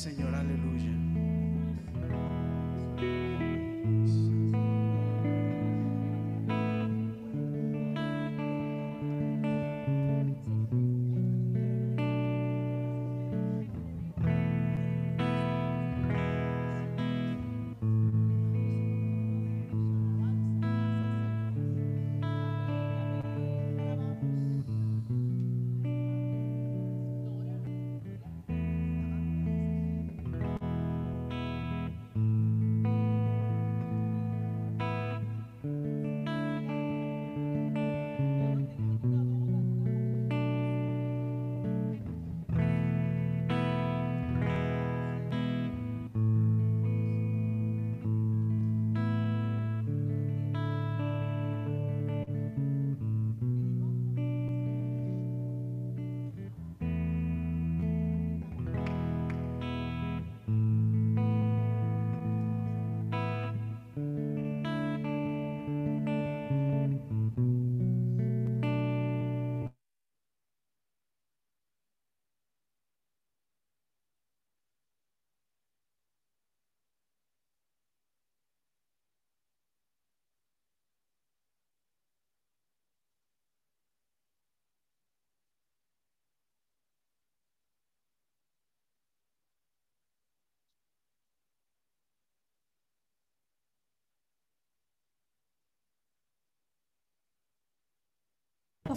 Señor, aleluya.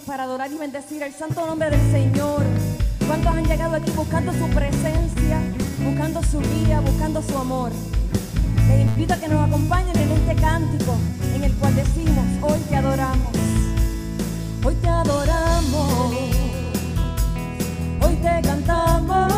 para adorar y bendecir el santo nombre del Señor. ¿Cuántos han llegado aquí buscando su presencia, buscando su guía, buscando su amor? Les invito a que nos acompañen en este cántico en el cual decimos, hoy te adoramos, hoy te adoramos, hoy te cantamos.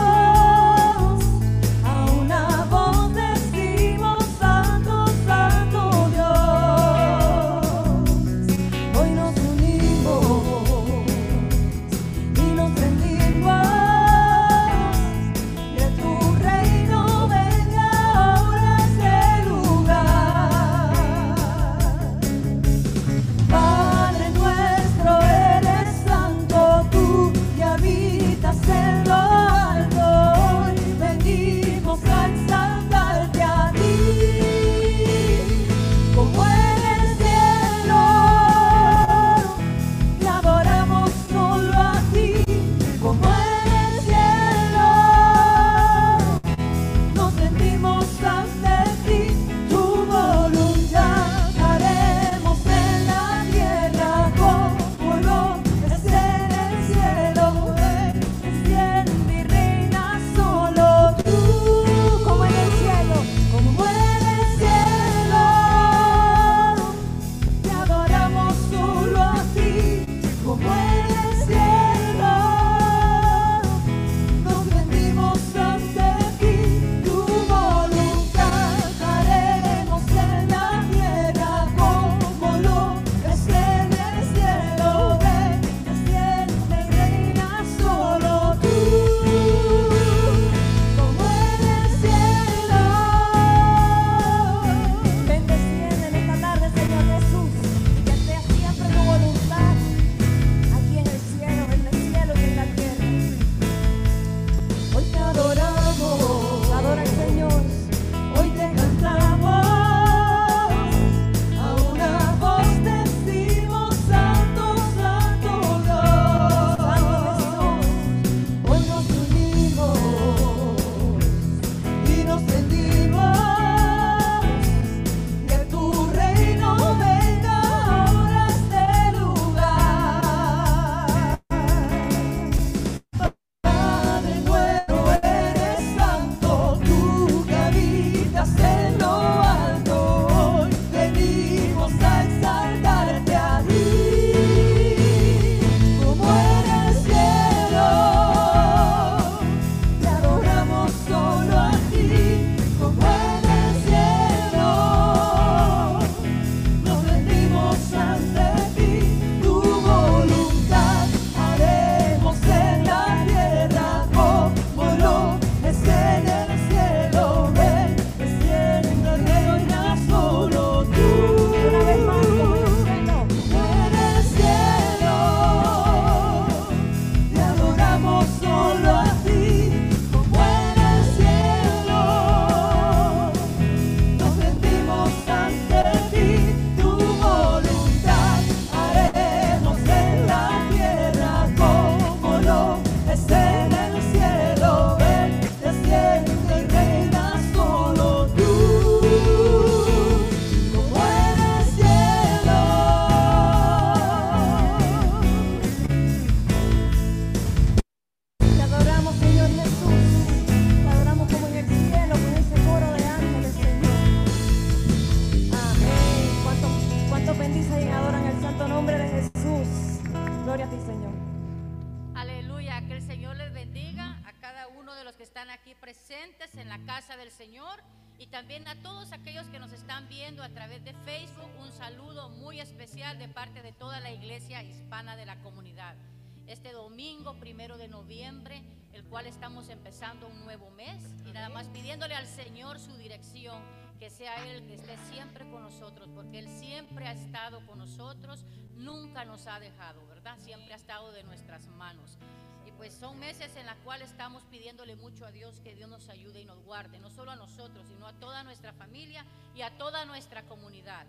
Cual estamos empezando un nuevo mes y nada más pidiéndole al Señor su dirección, que sea Él que esté siempre con nosotros, porque Él siempre ha estado con nosotros, nunca nos ha dejado, ¿verdad? Siempre ha estado de nuestras manos. Y pues son meses en los cuales estamos pidiéndole mucho a Dios que Dios nos ayude y nos guarde, no solo a nosotros, sino a toda nuestra familia y a toda nuestra comunidad.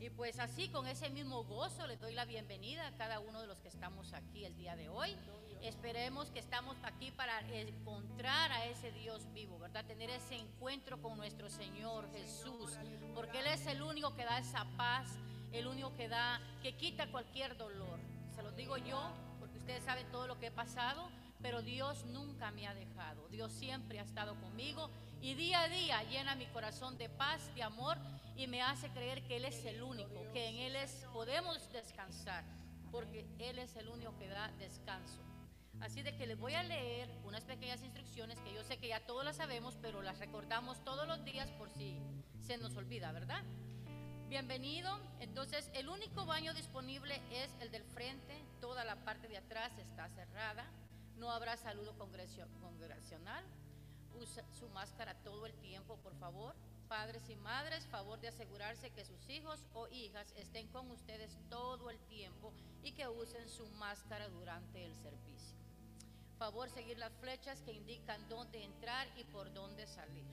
Y pues así, con ese mismo gozo, les doy la bienvenida a cada uno de los que estamos aquí el día de hoy. Esperemos que estamos aquí para encontrar a ese Dios vivo, ¿verdad? Tener ese encuentro con nuestro Señor Jesús, porque Él es el único que da esa paz, el único que da, que quita cualquier dolor. Se lo digo yo, porque ustedes saben todo lo que he pasado, pero Dios nunca me ha dejado. Dios siempre ha estado conmigo y día a día llena mi corazón de paz, de amor y me hace creer que Él es el único, que en Él es, podemos descansar, porque Él es el único que da descanso. Así de que les voy a leer unas pequeñas instrucciones que yo sé que ya todos las sabemos, pero las recordamos todos los días por si se nos olvida, ¿verdad? Bienvenido. Entonces, el único baño disponible es el del frente. Toda la parte de atrás está cerrada. No habrá saludo congregacional. Usa su máscara todo el tiempo, por favor. Padres y madres, favor de asegurarse que sus hijos o hijas estén con ustedes todo el tiempo y que usen su máscara durante el servicio. Favor seguir las flechas que indican dónde entrar y por dónde salir.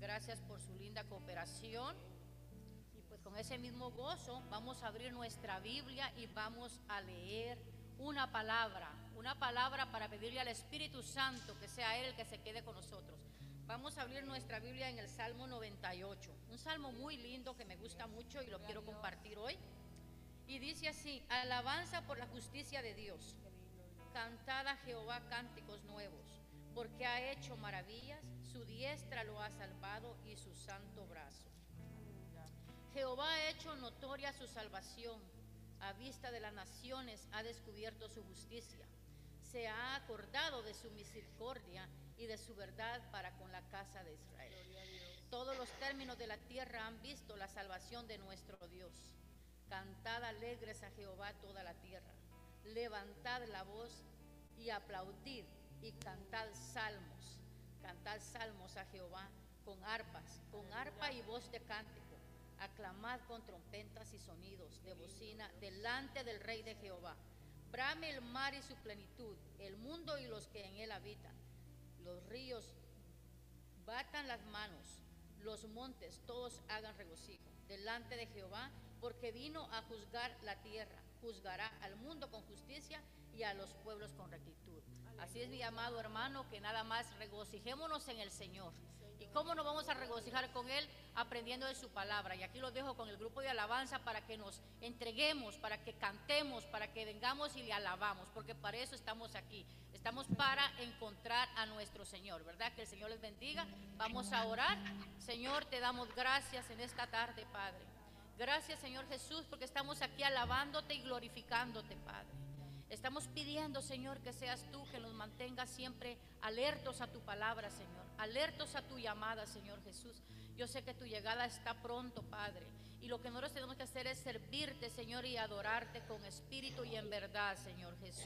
Gracias por su linda cooperación. Y pues con ese mismo gozo vamos a abrir nuestra Biblia y vamos a leer una palabra, una palabra para pedirle al Espíritu Santo que sea Él el que se quede con nosotros. Vamos a abrir nuestra Biblia en el Salmo 98, un salmo muy lindo que me gusta mucho y lo quiero compartir hoy. Y dice así, alabanza por la justicia de Dios. Cantad a Jehová cánticos nuevos, porque ha hecho maravillas, su diestra lo ha salvado y su santo brazo. Jehová ha hecho notoria su salvación, a vista de las naciones ha descubierto su justicia. Se ha acordado de su misericordia y de su verdad para con la casa de Israel. Todos los términos de la tierra han visto la salvación de nuestro Dios. Cantad alegres a Jehová toda la tierra. Levantad la voz y aplaudid y cantad salmos. Cantad salmos a Jehová con arpas, con arpa y voz de cántico. Aclamad con trompetas y sonidos de bocina delante del Rey de Jehová. Brame el mar y su plenitud, el mundo y los que en él habitan los ríos batan las manos, los montes todos hagan regocijo delante de Jehová, porque vino a juzgar la tierra, juzgará al mundo con justicia y a los pueblos con rectitud. Así es mi amado hermano, que nada más regocijémonos en el Señor. ¿Y cómo nos vamos a regocijar con Él? Aprendiendo de su palabra. Y aquí lo dejo con el grupo de alabanza para que nos entreguemos, para que cantemos, para que vengamos y le alabamos, porque para eso estamos aquí. Estamos para encontrar a nuestro Señor, ¿verdad? Que el Señor les bendiga. Vamos a orar. Señor, te damos gracias en esta tarde, Padre. Gracias, Señor Jesús, porque estamos aquí alabándote y glorificándote, Padre. Estamos pidiendo, Señor, que seas tú que nos mantengas siempre alertos a tu palabra, Señor, alertos a tu llamada, Señor Jesús. Yo sé que tu llegada está pronto, Padre. Y lo que nosotros tenemos que hacer es servirte, Señor, y adorarte con espíritu y en verdad, Señor Jesús.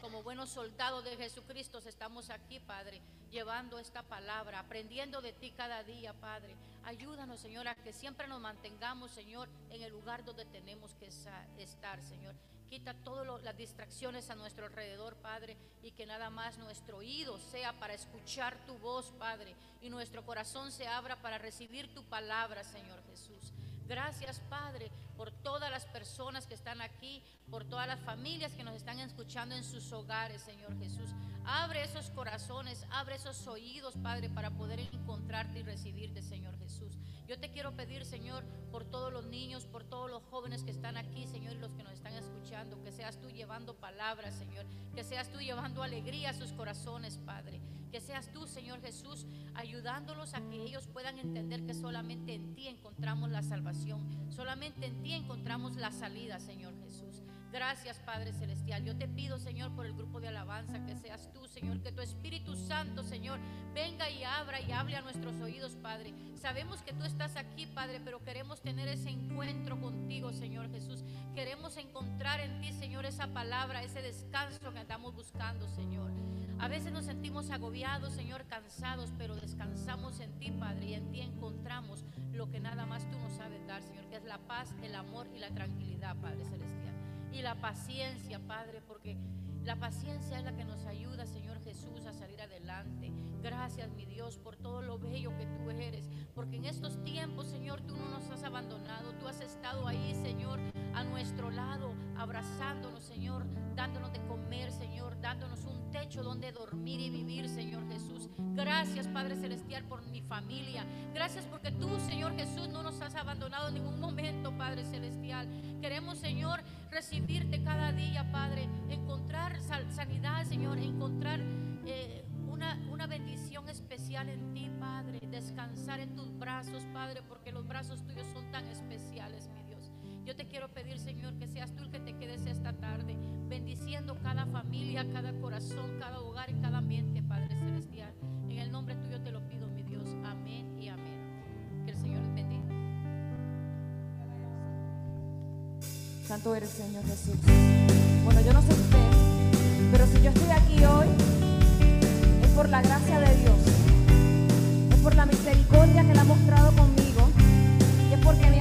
Como buenos soldados de Jesucristo estamos aquí, Padre, llevando esta palabra, aprendiendo de ti cada día, Padre. Ayúdanos, Señor, a que siempre nos mantengamos, Señor, en el lugar donde tenemos que estar, Señor. Quita todas las distracciones a nuestro alrededor, Padre, y que nada más nuestro oído sea para escuchar tu voz, Padre, y nuestro corazón se abra para recibir tu palabra, Señor Jesús. Gracias, Padre, por todas las personas que están aquí, por todas las familias que nos están escuchando en sus hogares, Señor Jesús. Abre esos corazones, abre esos oídos, Padre, para poder encontrarte y recibirte, Señor Jesús. Yo te quiero pedir, Señor, por todos los niños, por todos los jóvenes que están aquí, Señor, y los que nos están escuchando que seas tú llevando palabras, Señor, que seas tú llevando alegría a sus corazones, Padre. Que seas tú, Señor Jesús, ayudándolos a que ellos puedan entender que solamente en ti encontramos la salvación, solamente en ti encontramos la salida, Señor Jesús. Gracias, Padre Celestial. Yo te pido, Señor, por el grupo de alabanza, que seas tú, Señor, que tu Espíritu Santo, Señor, venga y abra y hable a nuestros oídos, Padre. Sabemos que tú estás aquí, Padre, pero queremos tener ese encuentro contigo, Señor Jesús. Queremos encontrar en ti, Señor, esa palabra, ese descanso que estamos buscando, Señor. A veces nos sentimos agobiados, Señor, cansados, pero descansamos en ti, Padre, y en ti encontramos lo que nada más tú nos sabes dar, Señor, que es la paz, el amor y la tranquilidad, Padre Celestial y la paciencia, Padre, porque la paciencia es la que nos ayuda, Señor Jesús, a salir adelante. Gracias, mi Dios, por todo lo bello que tú eres, porque en estos tiempos, Señor, tú no nos has abandonado, tú has estado ahí, Señor, a nuestro lado, abrazándonos, Señor, dándonos de comer, Señor, dándonos un techo donde dormir y vivir, Señor Jesús. Gracias, Padre Celestial, por mi familia. Gracias porque tú, Señor Jesús, no nos has abandonado en ningún momento, Padre Celestial. Queremos, Señor, recibirte cada día, Padre, encontrar sanidad, Señor, encontrar eh, una, una bendición especial en ti, Padre, descansar en tus brazos, Padre, porque los brazos tuyos son tan especiales, mi Dios. Yo te quiero pedir, Señor, que seas tú el que te quedes esta tarde, bendiciendo cada familia, cada corazón, cada hogar y cada mente, Padre Celestial. En el nombre tuyo te lo pido, mi Dios. Amén y amén. Que el Señor les bendiga. Santo eres, Señor Jesús. Bueno, yo no sé usted, pero si yo estoy aquí hoy, por la gracia de Dios. Es por la misericordia que Él ha mostrado conmigo. Y es porque me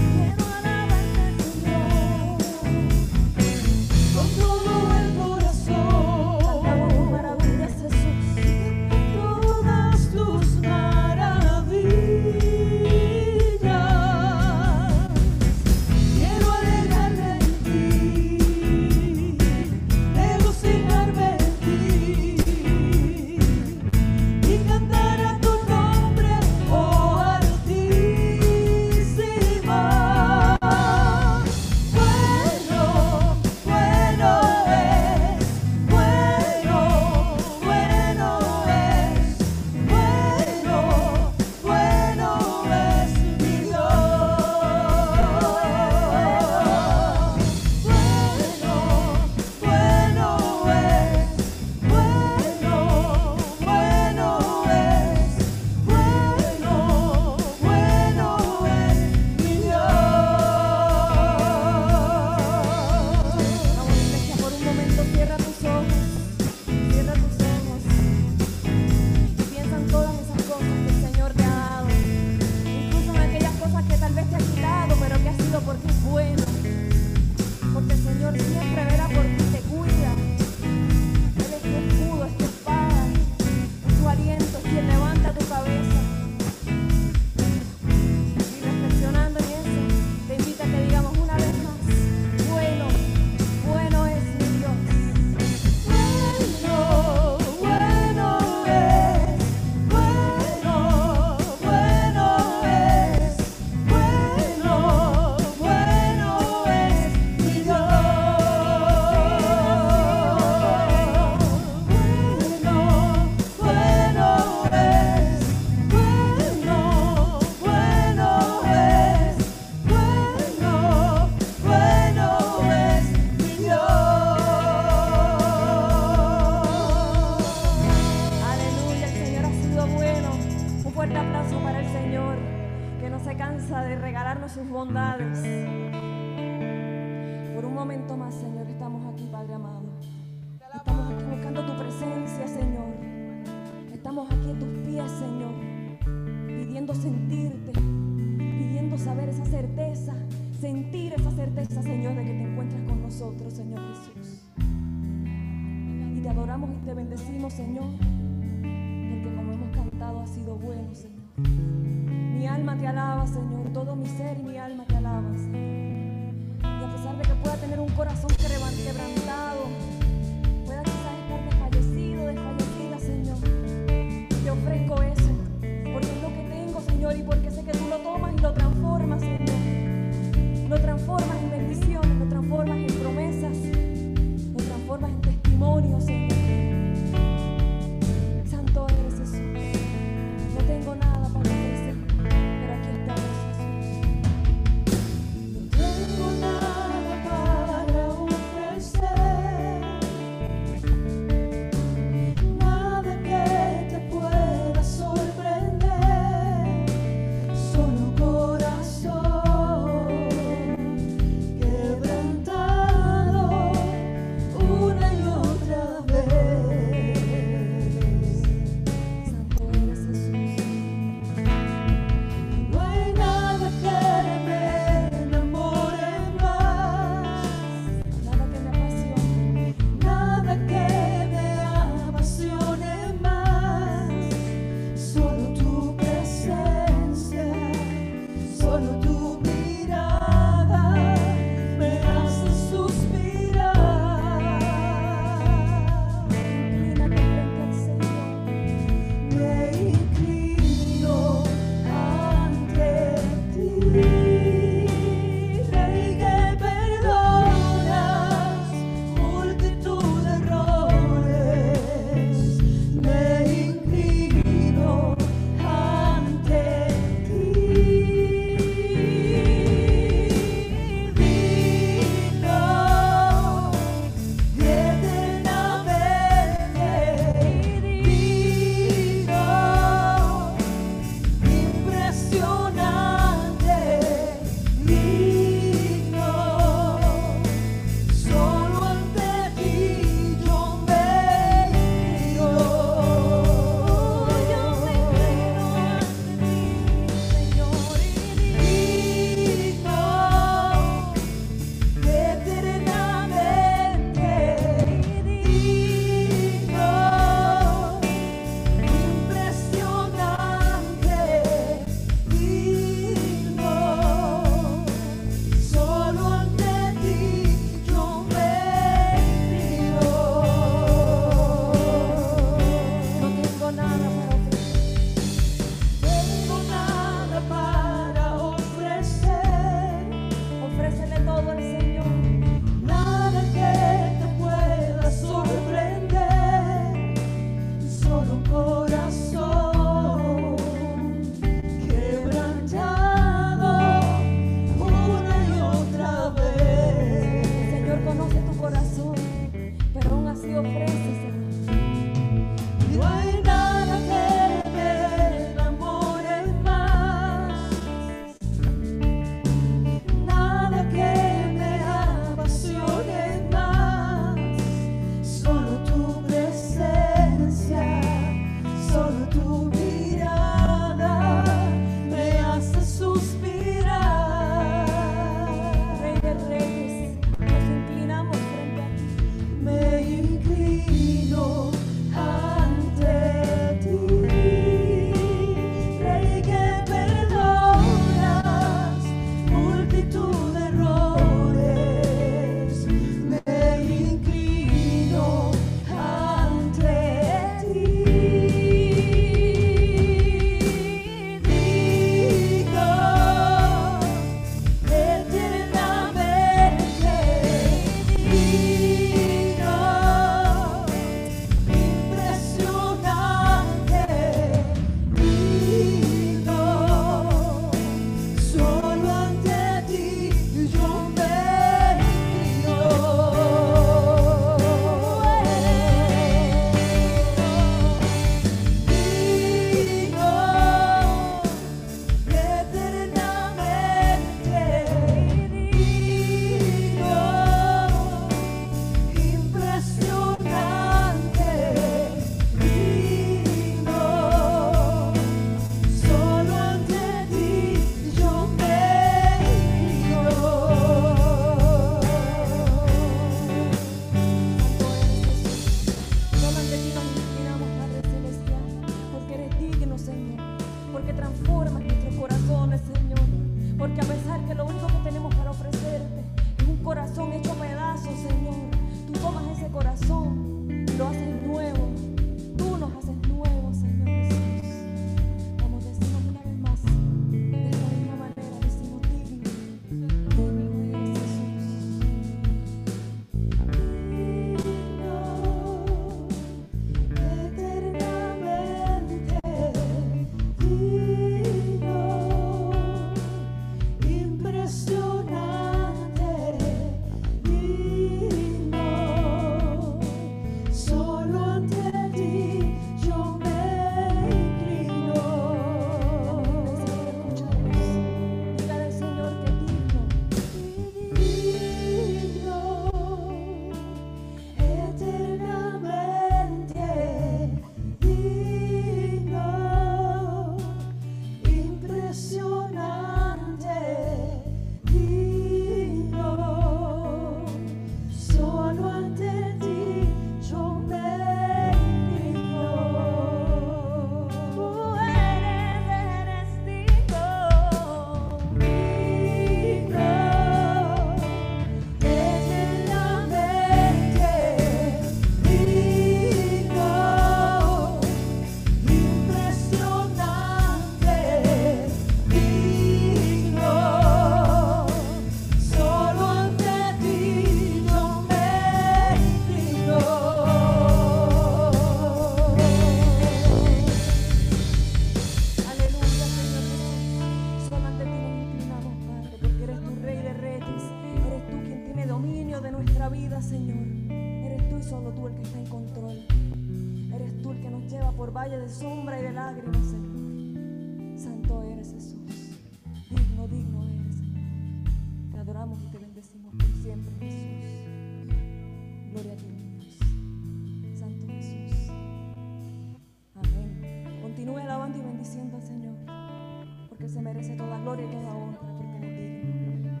se merece toda gloria y toda honra, porque Él es digno.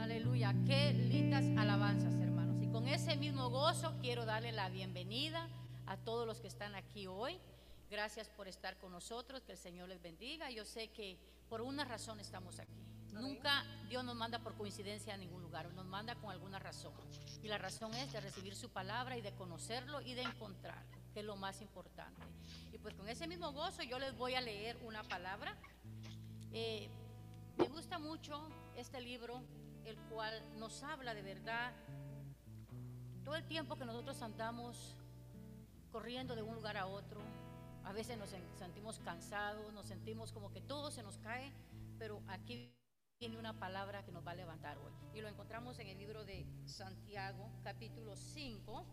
Aleluya, qué lindas alabanzas, hermanos. Y con ese mismo gozo quiero darle la bienvenida a todos los que están aquí hoy. Gracias por estar con nosotros, que el Señor les bendiga. Yo sé que por una razón estamos aquí. Nunca Dios nos manda por coincidencia a ningún lugar, nos manda con alguna razón. Y la razón es de recibir su palabra y de conocerlo y de encontrarlo, que es lo más importante. Y pues con ese mismo gozo yo les voy a leer una palabra. Eh, me gusta mucho este libro, el cual nos habla de verdad todo el tiempo que nosotros andamos corriendo de un lugar a otro. A veces nos sen- sentimos cansados, nos sentimos como que todo se nos cae, pero aquí tiene una palabra que nos va a levantar hoy. Y lo encontramos en el libro de Santiago, capítulo 5,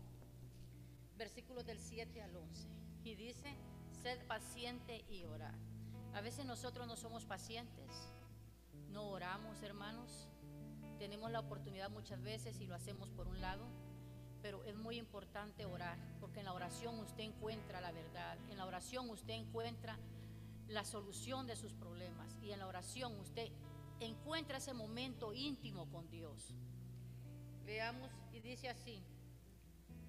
versículos del 7 al 11. Y dice, sed paciente y orad. A veces nosotros no somos pacientes, no oramos, hermanos. Tenemos la oportunidad muchas veces y lo hacemos por un lado, pero es muy importante orar, porque en la oración usted encuentra la verdad, en la oración usted encuentra la solución de sus problemas y en la oración usted encuentra ese momento íntimo con Dios. Veamos y dice así,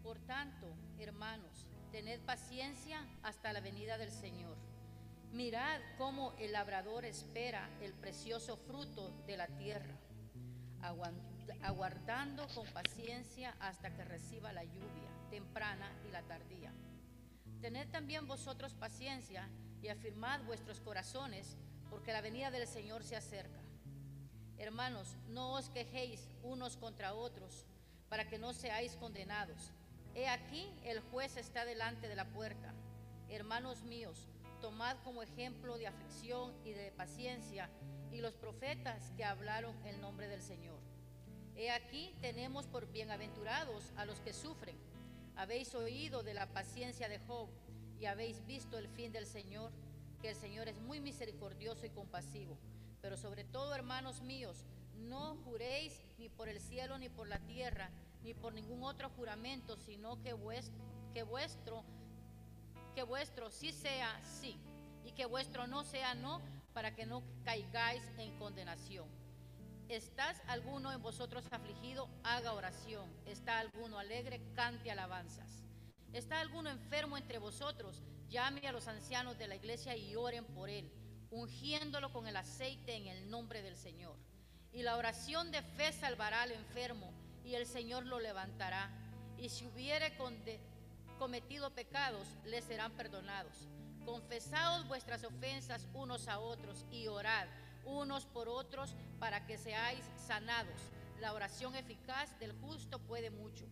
por tanto, hermanos, tened paciencia hasta la venida del Señor. Mirad cómo el labrador espera el precioso fruto de la tierra, aguardando con paciencia hasta que reciba la lluvia temprana y la tardía. Tened también vosotros paciencia y afirmad vuestros corazones, porque la venida del Señor se acerca. Hermanos, no os quejéis unos contra otros, para que no seáis condenados. He aquí, el juez está delante de la puerta. Hermanos míos, tomad como ejemplo de aflicción y de paciencia y los profetas que hablaron el nombre del Señor. He aquí tenemos por bienaventurados a los que sufren. Habéis oído de la paciencia de Job y habéis visto el fin del Señor, que el Señor es muy misericordioso y compasivo. Pero sobre todo, hermanos míos, no juréis ni por el cielo ni por la tierra, ni por ningún otro juramento, sino que vuestro, que vuestro, sí sea sí, y que vuestro no sea no, para que no caigáis en condenación. ¿Estás alguno en vosotros afligido? Haga oración. ¿Está alguno alegre? Cante alabanzas. ¿Está alguno enfermo entre vosotros? Llame a los ancianos de la iglesia y oren por él, ungiéndolo con el aceite en el nombre del Señor. Y la oración de fe salvará al enfermo, y el Señor lo levantará. Y si hubiere cometido pecados, le serán perdonados. Confesaos vuestras ofensas unos a otros y orad unos por otros para que seáis sanados. La oración eficaz del justo puede mucho.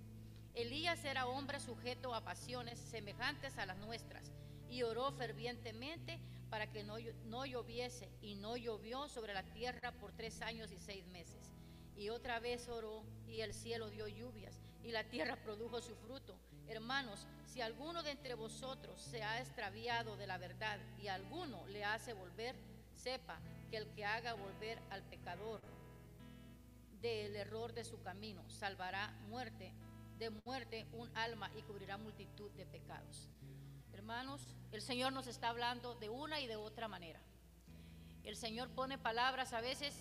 Elías era hombre sujeto a pasiones semejantes a las nuestras y oró fervientemente para que no, no lloviese y no llovió sobre la tierra por tres años y seis meses. Y otra vez oró y el cielo dio lluvias y la tierra produjo su fruto. Hermanos, si alguno de entre vosotros se ha extraviado de la verdad y alguno le hace volver, sepa que el que haga volver al pecador del error de su camino salvará muerte de muerte un alma y cubrirá multitud de pecados. Hermanos, el Señor nos está hablando de una y de otra manera. El Señor pone palabras a veces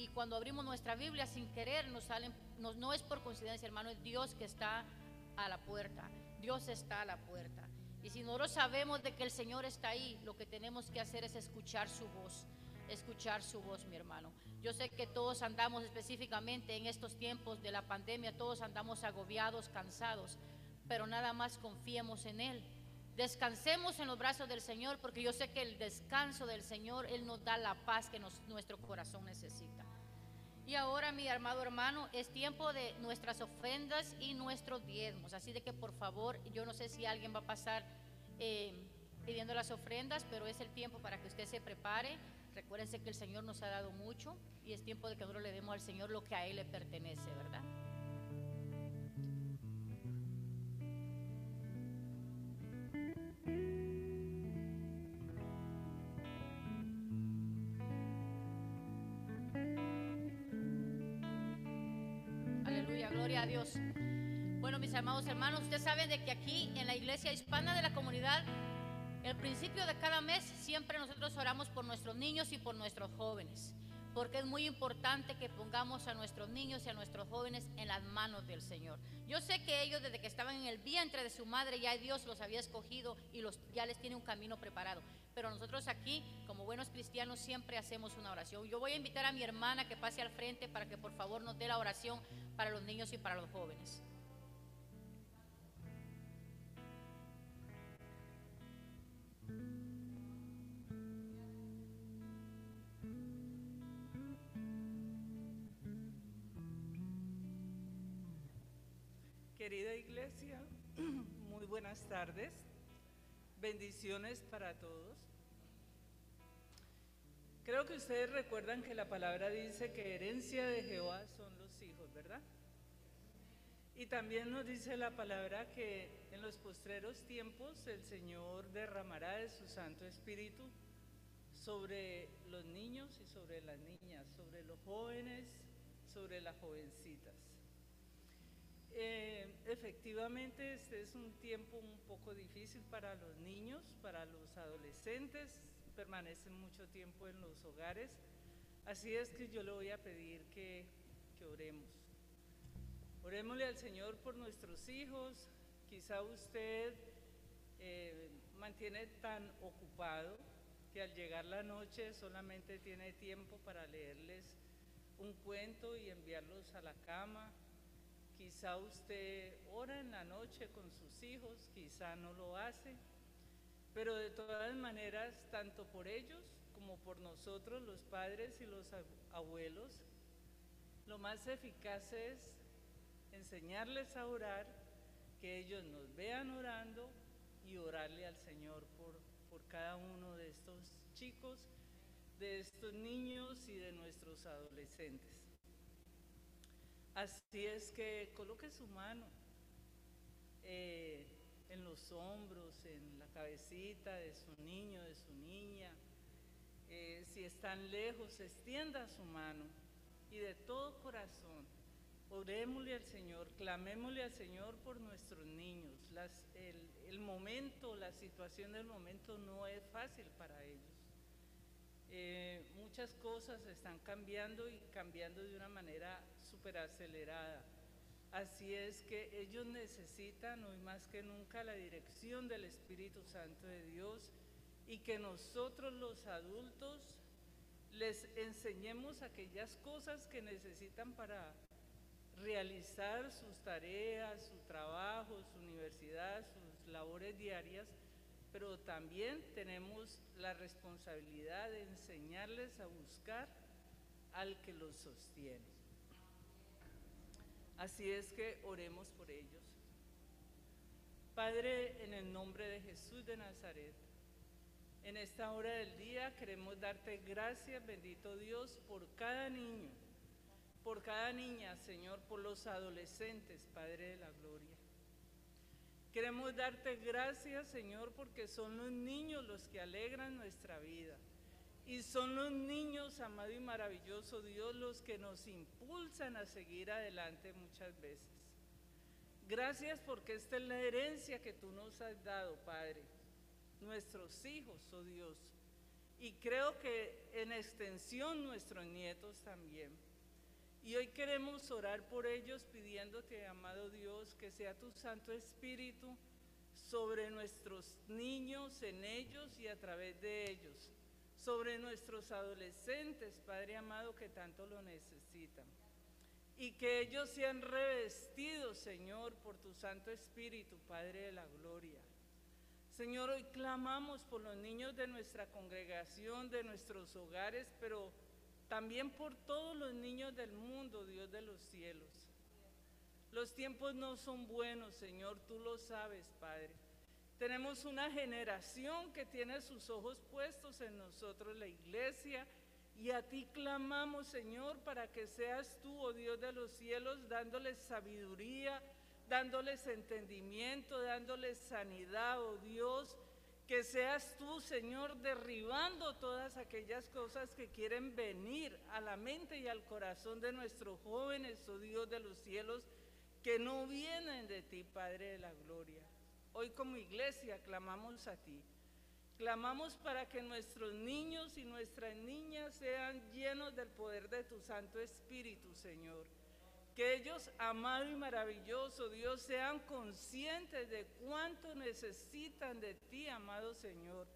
y cuando abrimos nuestra Biblia sin querer nos salen, no, es por coincidencia, hermano, es Dios que está a la puerta. Dios está a la puerta. Y si nosotros sabemos de que el Señor está ahí, lo que tenemos que hacer es escuchar su voz, escuchar su voz, mi hermano. Yo sé que todos andamos específicamente en estos tiempos de la pandemia, todos andamos agobiados, cansados, pero nada más confiemos en Él. Descansemos en los brazos del Señor, porque yo sé que el descanso del Señor, Él nos da la paz que nuestro corazón necesita. Y ahora, mi amado hermano, es tiempo de nuestras ofrendas y nuestros diezmos. Así de que, por favor, yo no sé si alguien va a pasar eh, pidiendo las ofrendas, pero es el tiempo para que usted se prepare. Recuérdense que el Señor nos ha dado mucho y es tiempo de que nosotros le demos al Señor lo que a Él le pertenece, ¿verdad? Dios. Bueno, mis amados hermanos, ustedes saben de que aquí en la iglesia hispana de la comunidad, el principio de cada mes siempre nosotros oramos por nuestros niños y por nuestros jóvenes porque es muy importante que pongamos a nuestros niños y a nuestros jóvenes en las manos del Señor. Yo sé que ellos desde que estaban en el vientre de su madre ya Dios los había escogido y los, ya les tiene un camino preparado. Pero nosotros aquí, como buenos cristianos, siempre hacemos una oración. Yo voy a invitar a mi hermana que pase al frente para que por favor nos dé la oración para los niños y para los jóvenes. Querida iglesia, muy buenas tardes. Bendiciones para todos. Creo que ustedes recuerdan que la palabra dice que herencia de Jehová son los hijos, ¿verdad? Y también nos dice la palabra que en los postreros tiempos el Señor derramará de su Santo Espíritu sobre los niños y sobre las niñas, sobre los jóvenes, sobre las jovencitas. Eh, efectivamente, este es un tiempo un poco difícil para los niños, para los adolescentes, permanecen mucho tiempo en los hogares. Así es que yo le voy a pedir que, oremos. Orémosle al Señor por nuestros hijos. Quizá usted eh, mantiene tan ocupado que al llegar la noche solamente tiene tiempo para leerles un cuento y enviarlos a la cama Quizá usted ora en la noche con sus hijos, quizá no lo hace, pero de todas maneras, tanto por ellos como por nosotros, los padres y los abuelos, lo más eficaz es enseñarles a orar, que ellos nos vean orando y orarle al Señor por, por cada uno de estos chicos, de estos niños y de nuestros adolescentes. Así es que coloque su mano eh, en los hombros, en la cabecita de su niño, de su niña. Eh, si están lejos, extienda su mano y de todo corazón orémosle al Señor, clamémosle al Señor por nuestros niños. el, momento, la situación del momento no es fácil para ellos. Eh, muchas cosas están cambiando y cambiando de una manera súper acelerada. Así es que ellos necesitan hoy más que nunca la dirección del Espíritu Santo de Dios y que nosotros los adultos les enseñemos aquellas cosas que necesitan para realizar sus tareas, su trabajo, su universidad, sus labores diarias pero también tenemos la responsabilidad de enseñarles a buscar al que los sostiene. Así es que oremos por ellos. Padre, en el nombre de Jesús de Nazaret, en esta hora del día queremos darte gracias, bendito Dios, por cada niño, por cada niña, Señor, por los adolescentes, Padre de la Gloria. Queremos darte gracias, Señor, porque son los niños los que alegran nuestra vida. Y son los niños, amado y maravilloso Dios, los que nos impulsan a seguir adelante muchas veces. Gracias porque esta es la herencia que tú nos has dado, Padre. Nuestros hijos, oh Dios. Y creo que en extensión nuestros nietos también. Y hoy queremos orar por ellos pidiéndote, amado Dios, que sea tu Santo Espíritu sobre nuestros niños, en ellos y a través de ellos, sobre nuestros adolescentes, Padre amado, que tanto lo necesitan. Y que ellos sean revestidos, Señor, por tu Santo Espíritu, Padre de la Gloria. Señor, hoy clamamos por los niños de nuestra congregación, de nuestros hogares, pero también por todos los niños del mundo, Dios de los cielos. Los tiempos no son buenos, Señor, tú lo sabes, Padre. Tenemos una generación que tiene sus ojos puestos en nosotros, la iglesia, y a ti clamamos, Señor, para que seas tú, oh Dios de los cielos, dándoles sabiduría, dándoles entendimiento, dándoles sanidad, oh Dios, que seas tú, Señor, derribando todas aquellas cosas que quieren venir a la mente y al corazón de nuestros jóvenes, oh Dios de los cielos, que no vienen de ti, Padre de la Gloria. Hoy como iglesia clamamos a ti. Clamamos para que nuestros niños y nuestras niñas sean llenos del poder de tu Santo Espíritu, Señor. Que ellos, amado y maravilloso Dios, sean conscientes de cuánto necesitan de ti, amado Señor.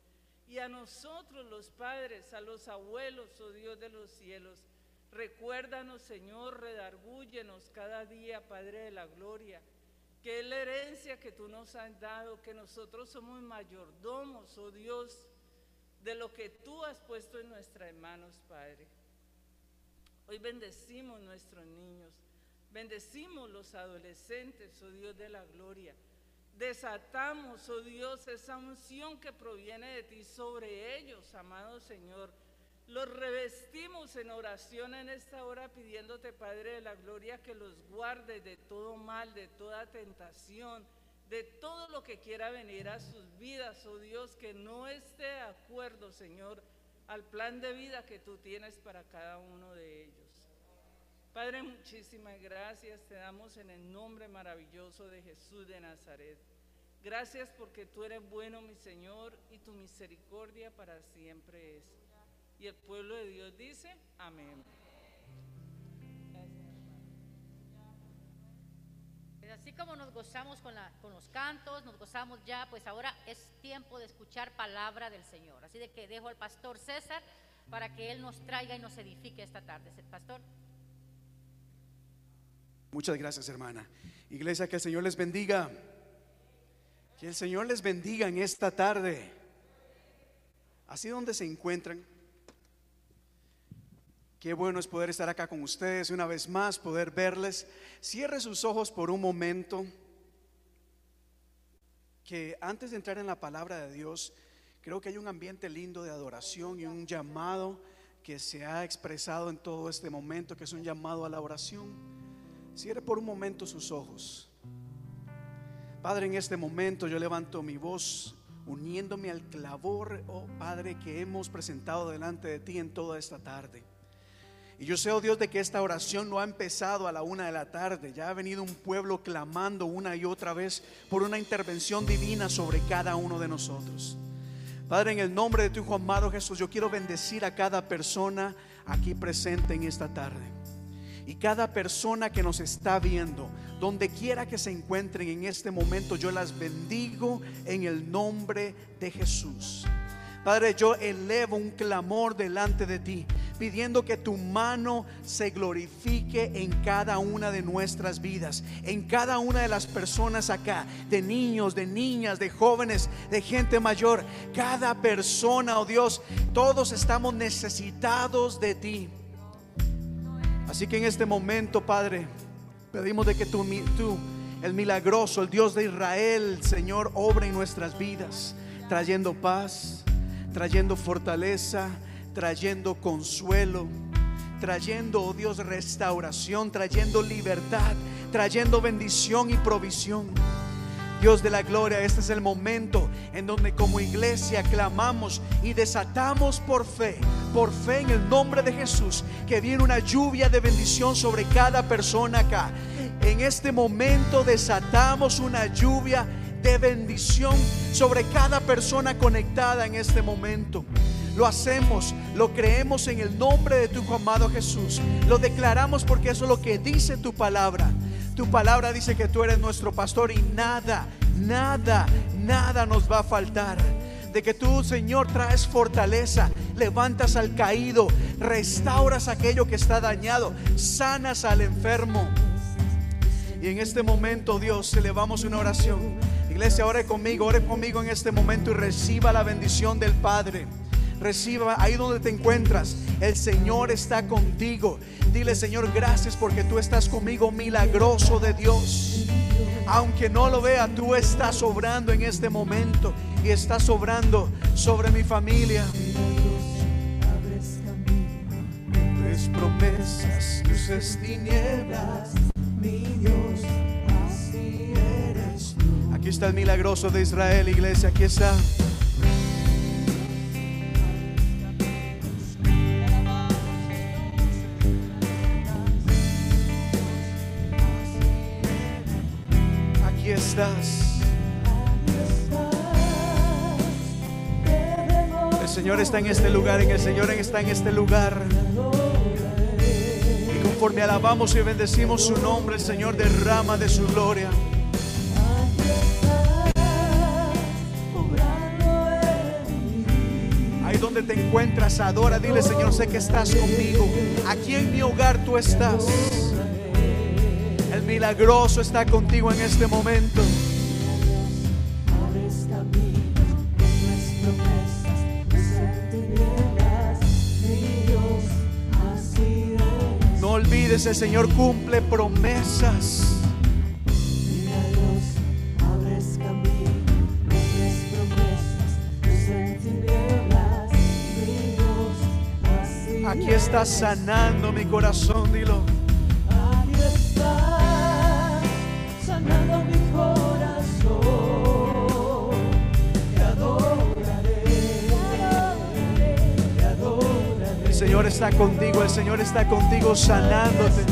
Y a nosotros los padres, a los abuelos, oh Dios de los cielos, recuérdanos, Señor, redargúyenos cada día, Padre de la Gloria que es la herencia que tú nos has dado, que nosotros somos mayordomos, oh Dios, de lo que tú has puesto en nuestras manos, Padre. Hoy bendecimos nuestros niños, bendecimos los adolescentes, oh Dios de la gloria. Desatamos, oh Dios, esa unción que proviene de ti sobre ellos, amado Señor los revestimos en oración en esta hora pidiéndote, Padre de la Gloria, que los guardes de todo mal, de toda tentación, de todo lo que quiera venir a sus vidas, oh Dios, que no esté de acuerdo, Señor, al plan de vida que tú tienes para cada uno de ellos. Padre, muchísimas gracias te damos en el nombre maravilloso de Jesús de Nazaret. Gracias porque tú eres bueno, mi Señor, y tu misericordia para siempre es. Y el pueblo de Dios dice, amén. Pues así como nos gozamos con, la, con los cantos, nos gozamos ya, pues ahora es tiempo de escuchar palabra del Señor. Así de que dejo al pastor César para que él nos traiga y nos edifique esta tarde. Pastor. Muchas gracias, hermana. Iglesia, que el Señor les bendiga. Que el Señor les bendiga en esta tarde. Así donde se encuentran. Qué bueno es poder estar acá con ustedes una vez más, poder verles. Cierre sus ojos por un momento. Que antes de entrar en la palabra de Dios, creo que hay un ambiente lindo de adoración y un llamado que se ha expresado en todo este momento, que es un llamado a la oración. Cierre por un momento sus ojos. Padre, en este momento yo levanto mi voz uniéndome al clavor, oh Padre, que hemos presentado delante de ti en toda esta tarde. Y yo sé, oh Dios, de que esta oración no ha empezado a la una de la tarde. Ya ha venido un pueblo clamando una y otra vez por una intervención divina sobre cada uno de nosotros. Padre, en el nombre de tu Hijo amado Jesús, yo quiero bendecir a cada persona aquí presente en esta tarde. Y cada persona que nos está viendo, donde quiera que se encuentren en este momento, yo las bendigo en el nombre de Jesús. Padre, yo elevo un clamor delante de ti, pidiendo que tu mano se glorifique en cada una de nuestras vidas, en cada una de las personas acá, de niños, de niñas, de jóvenes, de gente mayor, cada persona, oh Dios, todos estamos necesitados de ti. Así que en este momento, Padre, pedimos de que tú, tú el milagroso, el Dios de Israel, Señor, obra en nuestras vidas, trayendo paz trayendo fortaleza, trayendo consuelo, trayendo, oh Dios, restauración, trayendo libertad, trayendo bendición y provisión. Dios de la gloria, este es el momento en donde como iglesia clamamos y desatamos por fe, por fe en el nombre de Jesús, que viene una lluvia de bendición sobre cada persona acá. En este momento desatamos una lluvia de bendición sobre cada persona conectada en este momento. Lo hacemos, lo creemos en el nombre de tu amado Jesús. Lo declaramos porque eso es lo que dice tu palabra. Tu palabra dice que tú eres nuestro pastor y nada, nada, nada nos va a faltar. De que tú, Señor, traes fortaleza, levantas al caído, restauras aquello que está dañado, sanas al enfermo. Y en este momento, Dios, elevamos una oración Iglesia, ore conmigo, ore conmigo en este momento y reciba la bendición del Padre. Reciba ahí donde te encuentras. El Señor está contigo. Dile, Señor, gracias porque tú estás conmigo, milagroso de Dios. Aunque no lo vea, tú estás obrando en este momento y estás obrando sobre mi familia. Tus promesas, luces, tinieblas, mi Dios. Aquí está el milagroso de Israel, iglesia, aquí está. estás. El Señor está en este lugar, en el Señor está en este lugar. Y conforme alabamos y bendecimos su nombre, el Señor derrama de su gloria. Donde te encuentras, adora, dile Señor, sé que estás conmigo. Aquí en mi hogar tú estás. El milagroso está contigo en este momento. No olvides, el Señor cumple promesas. Aquí estás sanando mi corazón, dilo. Aquí estás sanando mi corazón. Te adoraré, te adoraré. El Señor está contigo, el Señor está contigo sanándote.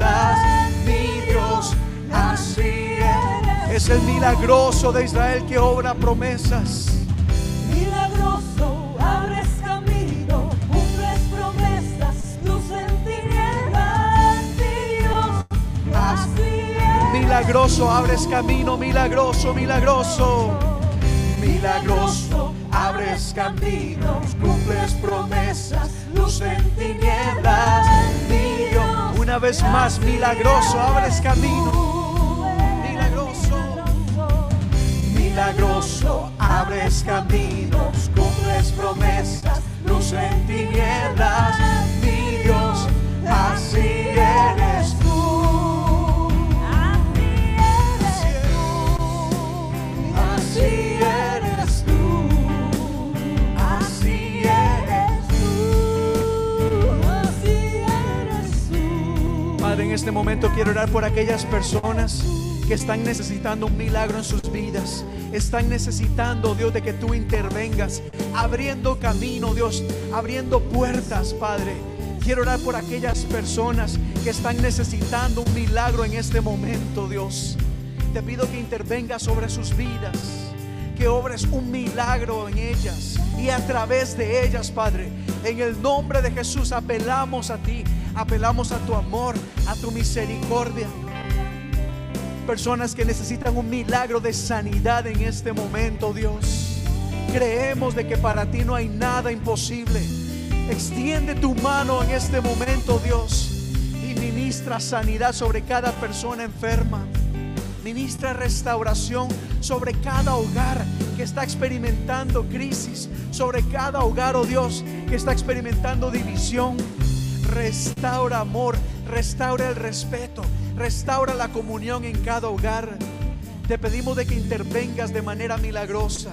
Tinieblas, mi Dios, así es. Es el milagroso de Israel que obra promesas. Milagroso, abres camino, cumples promesas, luz en tinieblas, mi Dios, así es. Milagroso, abres camino, milagroso, milagroso. Milagroso, abres caminos, cumples promesas, luz en tinieblas. Una vez más, milagroso, abres camino. Milagroso. Milagroso, abres caminos, cumples promesas, luz en tinieblas, mi Dios, así eres tú. Así eres este momento quiero orar por aquellas personas que están necesitando un milagro en sus vidas. Están necesitando, Dios, de que tú intervengas, abriendo camino, Dios, abriendo puertas, Padre. Quiero orar por aquellas personas que están necesitando un milagro en este momento, Dios. Te pido que intervengas sobre sus vidas, que obres un milagro en ellas y a través de ellas, Padre. En el nombre de Jesús apelamos a ti, apelamos a tu amor, a tu misericordia. Personas que necesitan un milagro de sanidad en este momento, Dios. Creemos de que para ti no hay nada imposible. Extiende tu mano en este momento, Dios, y ministra sanidad sobre cada persona enferma. Ministra restauración sobre cada hogar que está experimentando crisis, sobre cada hogar, oh Dios, que está experimentando división. Restaura amor, restaura el respeto, restaura la comunión en cada hogar. Te pedimos de que intervengas de manera milagrosa.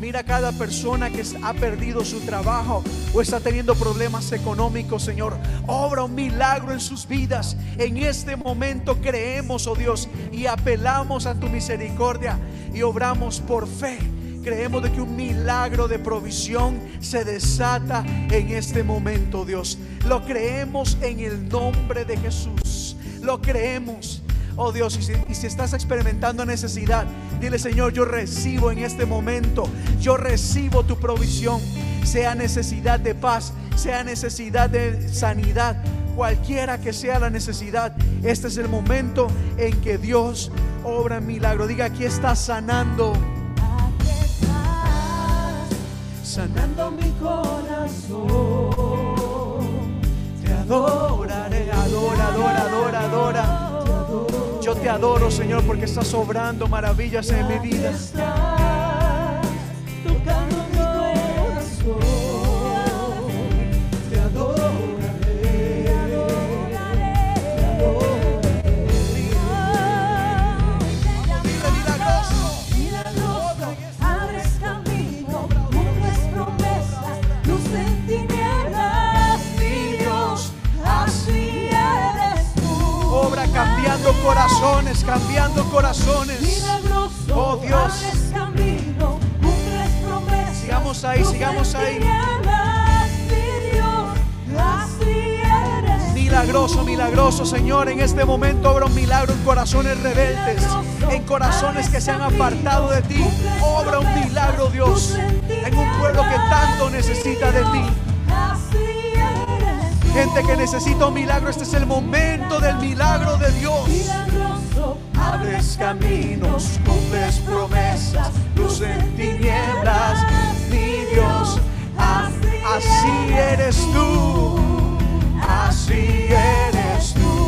Mira a cada persona que ha perdido su trabajo o está teniendo problemas económicos, Señor. Obra un milagro en sus vidas. En este momento creemos, oh Dios, y apelamos a tu misericordia y obramos por fe. Creemos de que un milagro de provisión se desata en este momento, Dios. Lo creemos en el nombre de Jesús. Lo creemos. Oh Dios, y si, y si estás experimentando necesidad, dile Señor, yo recibo en este momento, yo recibo tu provisión, sea necesidad de paz, sea necesidad de sanidad, cualquiera que sea la necesidad, este es el momento en que Dios obra milagro. Diga, aquí está sanando, sanando. mi corazón. Te adoraré, adora, adora, adora, adora. Yo te adoro, Señor, porque estás obrando maravillas en mi vida. Corazones, cambiando corazones. Oh, Dios. Sigamos ahí, sigamos ahí. Milagroso, milagroso, Señor. En este momento obra un milagro en corazones rebeldes, en corazones que se han apartado de ti. Obra un milagro, Dios, en un pueblo que tanto necesita de ti. Gente que necesita un milagro, este es el momento del milagro de Dios. Abres caminos, cumples promesas, luz en tinieblas, mi Dios. Así eres tú, así eres tú,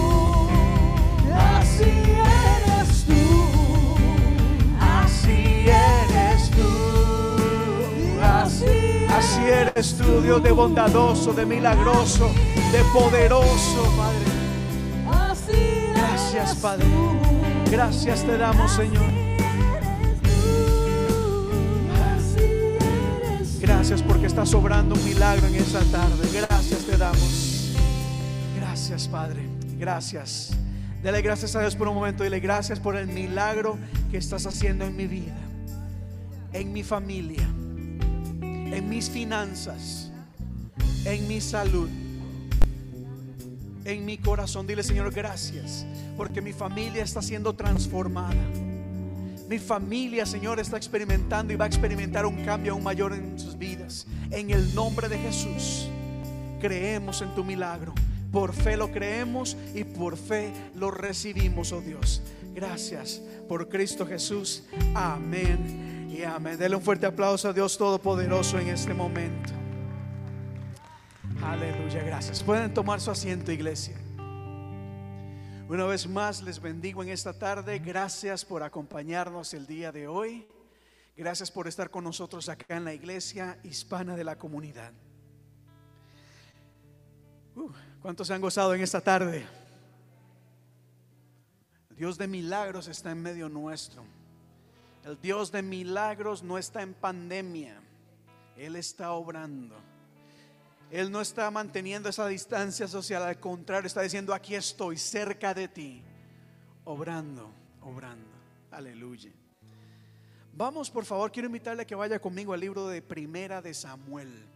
eres tú, Dios de bondadoso, de milagroso, de poderoso, Padre. Gracias, Padre. Gracias te damos, Señor. Gracias porque estás obrando un milagro en esta tarde. Gracias te damos. Gracias, Padre. Gracias. Dele gracias a Dios por un momento. Dile gracias por el milagro que estás haciendo en mi vida, en mi familia, en mis finanzas, en mi salud, en mi corazón. Dile, Señor, gracias porque mi familia está siendo transformada. Mi familia, Señor, está experimentando y va a experimentar un cambio aún mayor en sus vidas. En el nombre de Jesús, creemos en tu milagro. Por fe lo creemos y por fe lo recibimos, oh Dios. Gracias por Cristo Jesús. Amén y amén. Dele un fuerte aplauso a Dios Todopoderoso en este momento. Aleluya, gracias. Pueden tomar su asiento, iglesia. Una vez más les bendigo en esta tarde. Gracias por acompañarnos el día de hoy. Gracias por estar con nosotros acá en la iglesia hispana de la comunidad. Uh, ¿Cuántos se han gozado en esta tarde? Dios de milagros está en medio nuestro. El Dios de milagros no está en pandemia. Él está obrando. Él no está manteniendo esa distancia social, al contrario, está diciendo, aquí estoy cerca de ti, obrando, obrando. Aleluya. Vamos, por favor, quiero invitarle a que vaya conmigo al libro de Primera de Samuel.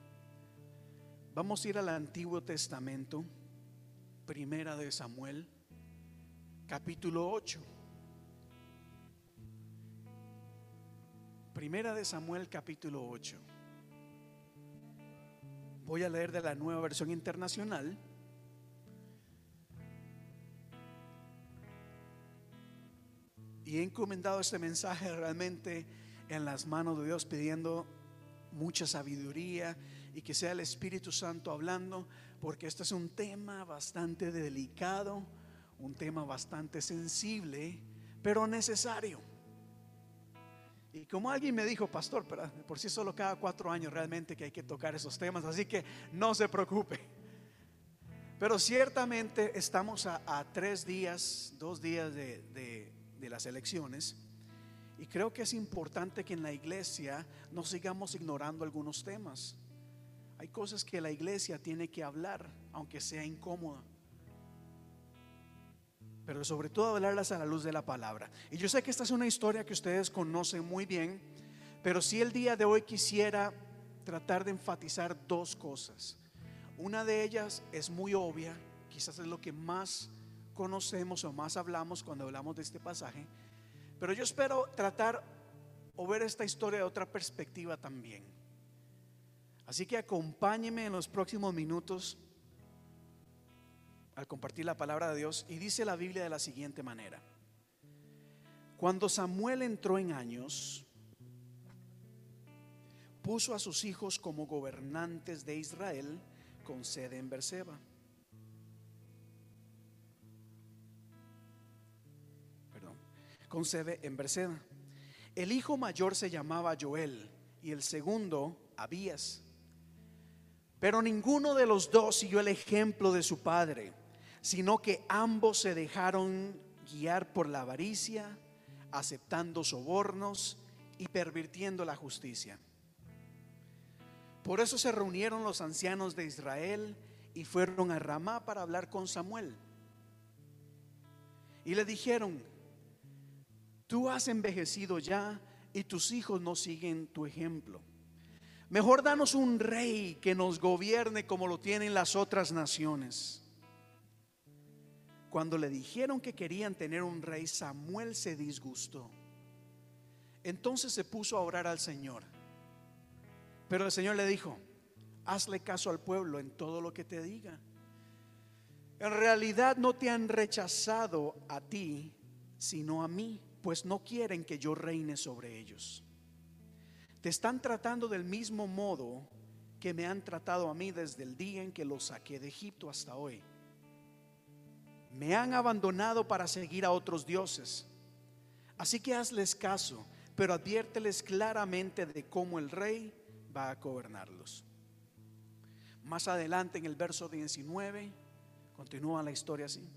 Vamos a ir al Antiguo Testamento, Primera de Samuel, capítulo 8. Primera de Samuel, capítulo 8. Voy a leer de la nueva versión internacional. Y he encomendado este mensaje realmente en las manos de Dios, pidiendo mucha sabiduría y que sea el Espíritu Santo hablando, porque este es un tema bastante delicado, un tema bastante sensible, pero necesario. Y como alguien me dijo, pastor, por sí solo cada cuatro años realmente que hay que tocar esos temas, así que no se preocupe. Pero ciertamente estamos a, tres días, dos días de las elecciones, y creo que es importante que en la iglesia no sigamos ignorando algunos temas. Hay cosas que la iglesia tiene que hablar, aunque sea incómoda pero sobre todo hablarlas a la luz de la palabra. Y yo sé que esta es una historia que ustedes conocen muy bien, pero si el día de hoy quisiera tratar de enfatizar dos cosas. Una de ellas es muy obvia, quizás es lo que más conocemos o más hablamos cuando hablamos de este pasaje, pero yo espero tratar o ver esta historia de otra perspectiva también. Así que acompáñeme en los próximos minutos al compartir la palabra de Dios y dice la Biblia de la siguiente manera. Cuando Samuel entró en años, puso a sus hijos como gobernantes de Israel con sede en Berseba. Perdón, con sede en Berseba. El hijo mayor se llamaba Joel y el segundo Abías. Pero ninguno de los dos siguió el ejemplo de su padre, sino que ambos se dejaron guiar por la avaricia, aceptando sobornos y pervirtiendo la justicia. Por eso se reunieron los ancianos de Israel y fueron a Ramá para hablar con Samuel. Y le dijeron, tú has envejecido ya y tus hijos no siguen tu ejemplo. Mejor danos un rey que nos gobierne como lo tienen las otras naciones. Cuando le dijeron que querían tener un rey, Samuel se disgustó. Entonces se puso a orar al Señor. Pero el Señor le dijo, hazle caso al pueblo en todo lo que te diga. En realidad no te han rechazado a ti, sino a mí, pues no quieren que yo reine sobre ellos. Te están tratando del mismo modo que me han tratado a mí desde el día en que los saqué de Egipto hasta hoy. Me han abandonado para seguir a otros dioses. Así que hazles caso, pero adviérteles claramente de cómo el rey va a gobernarlos. Más adelante en el verso 19 continúa la historia así.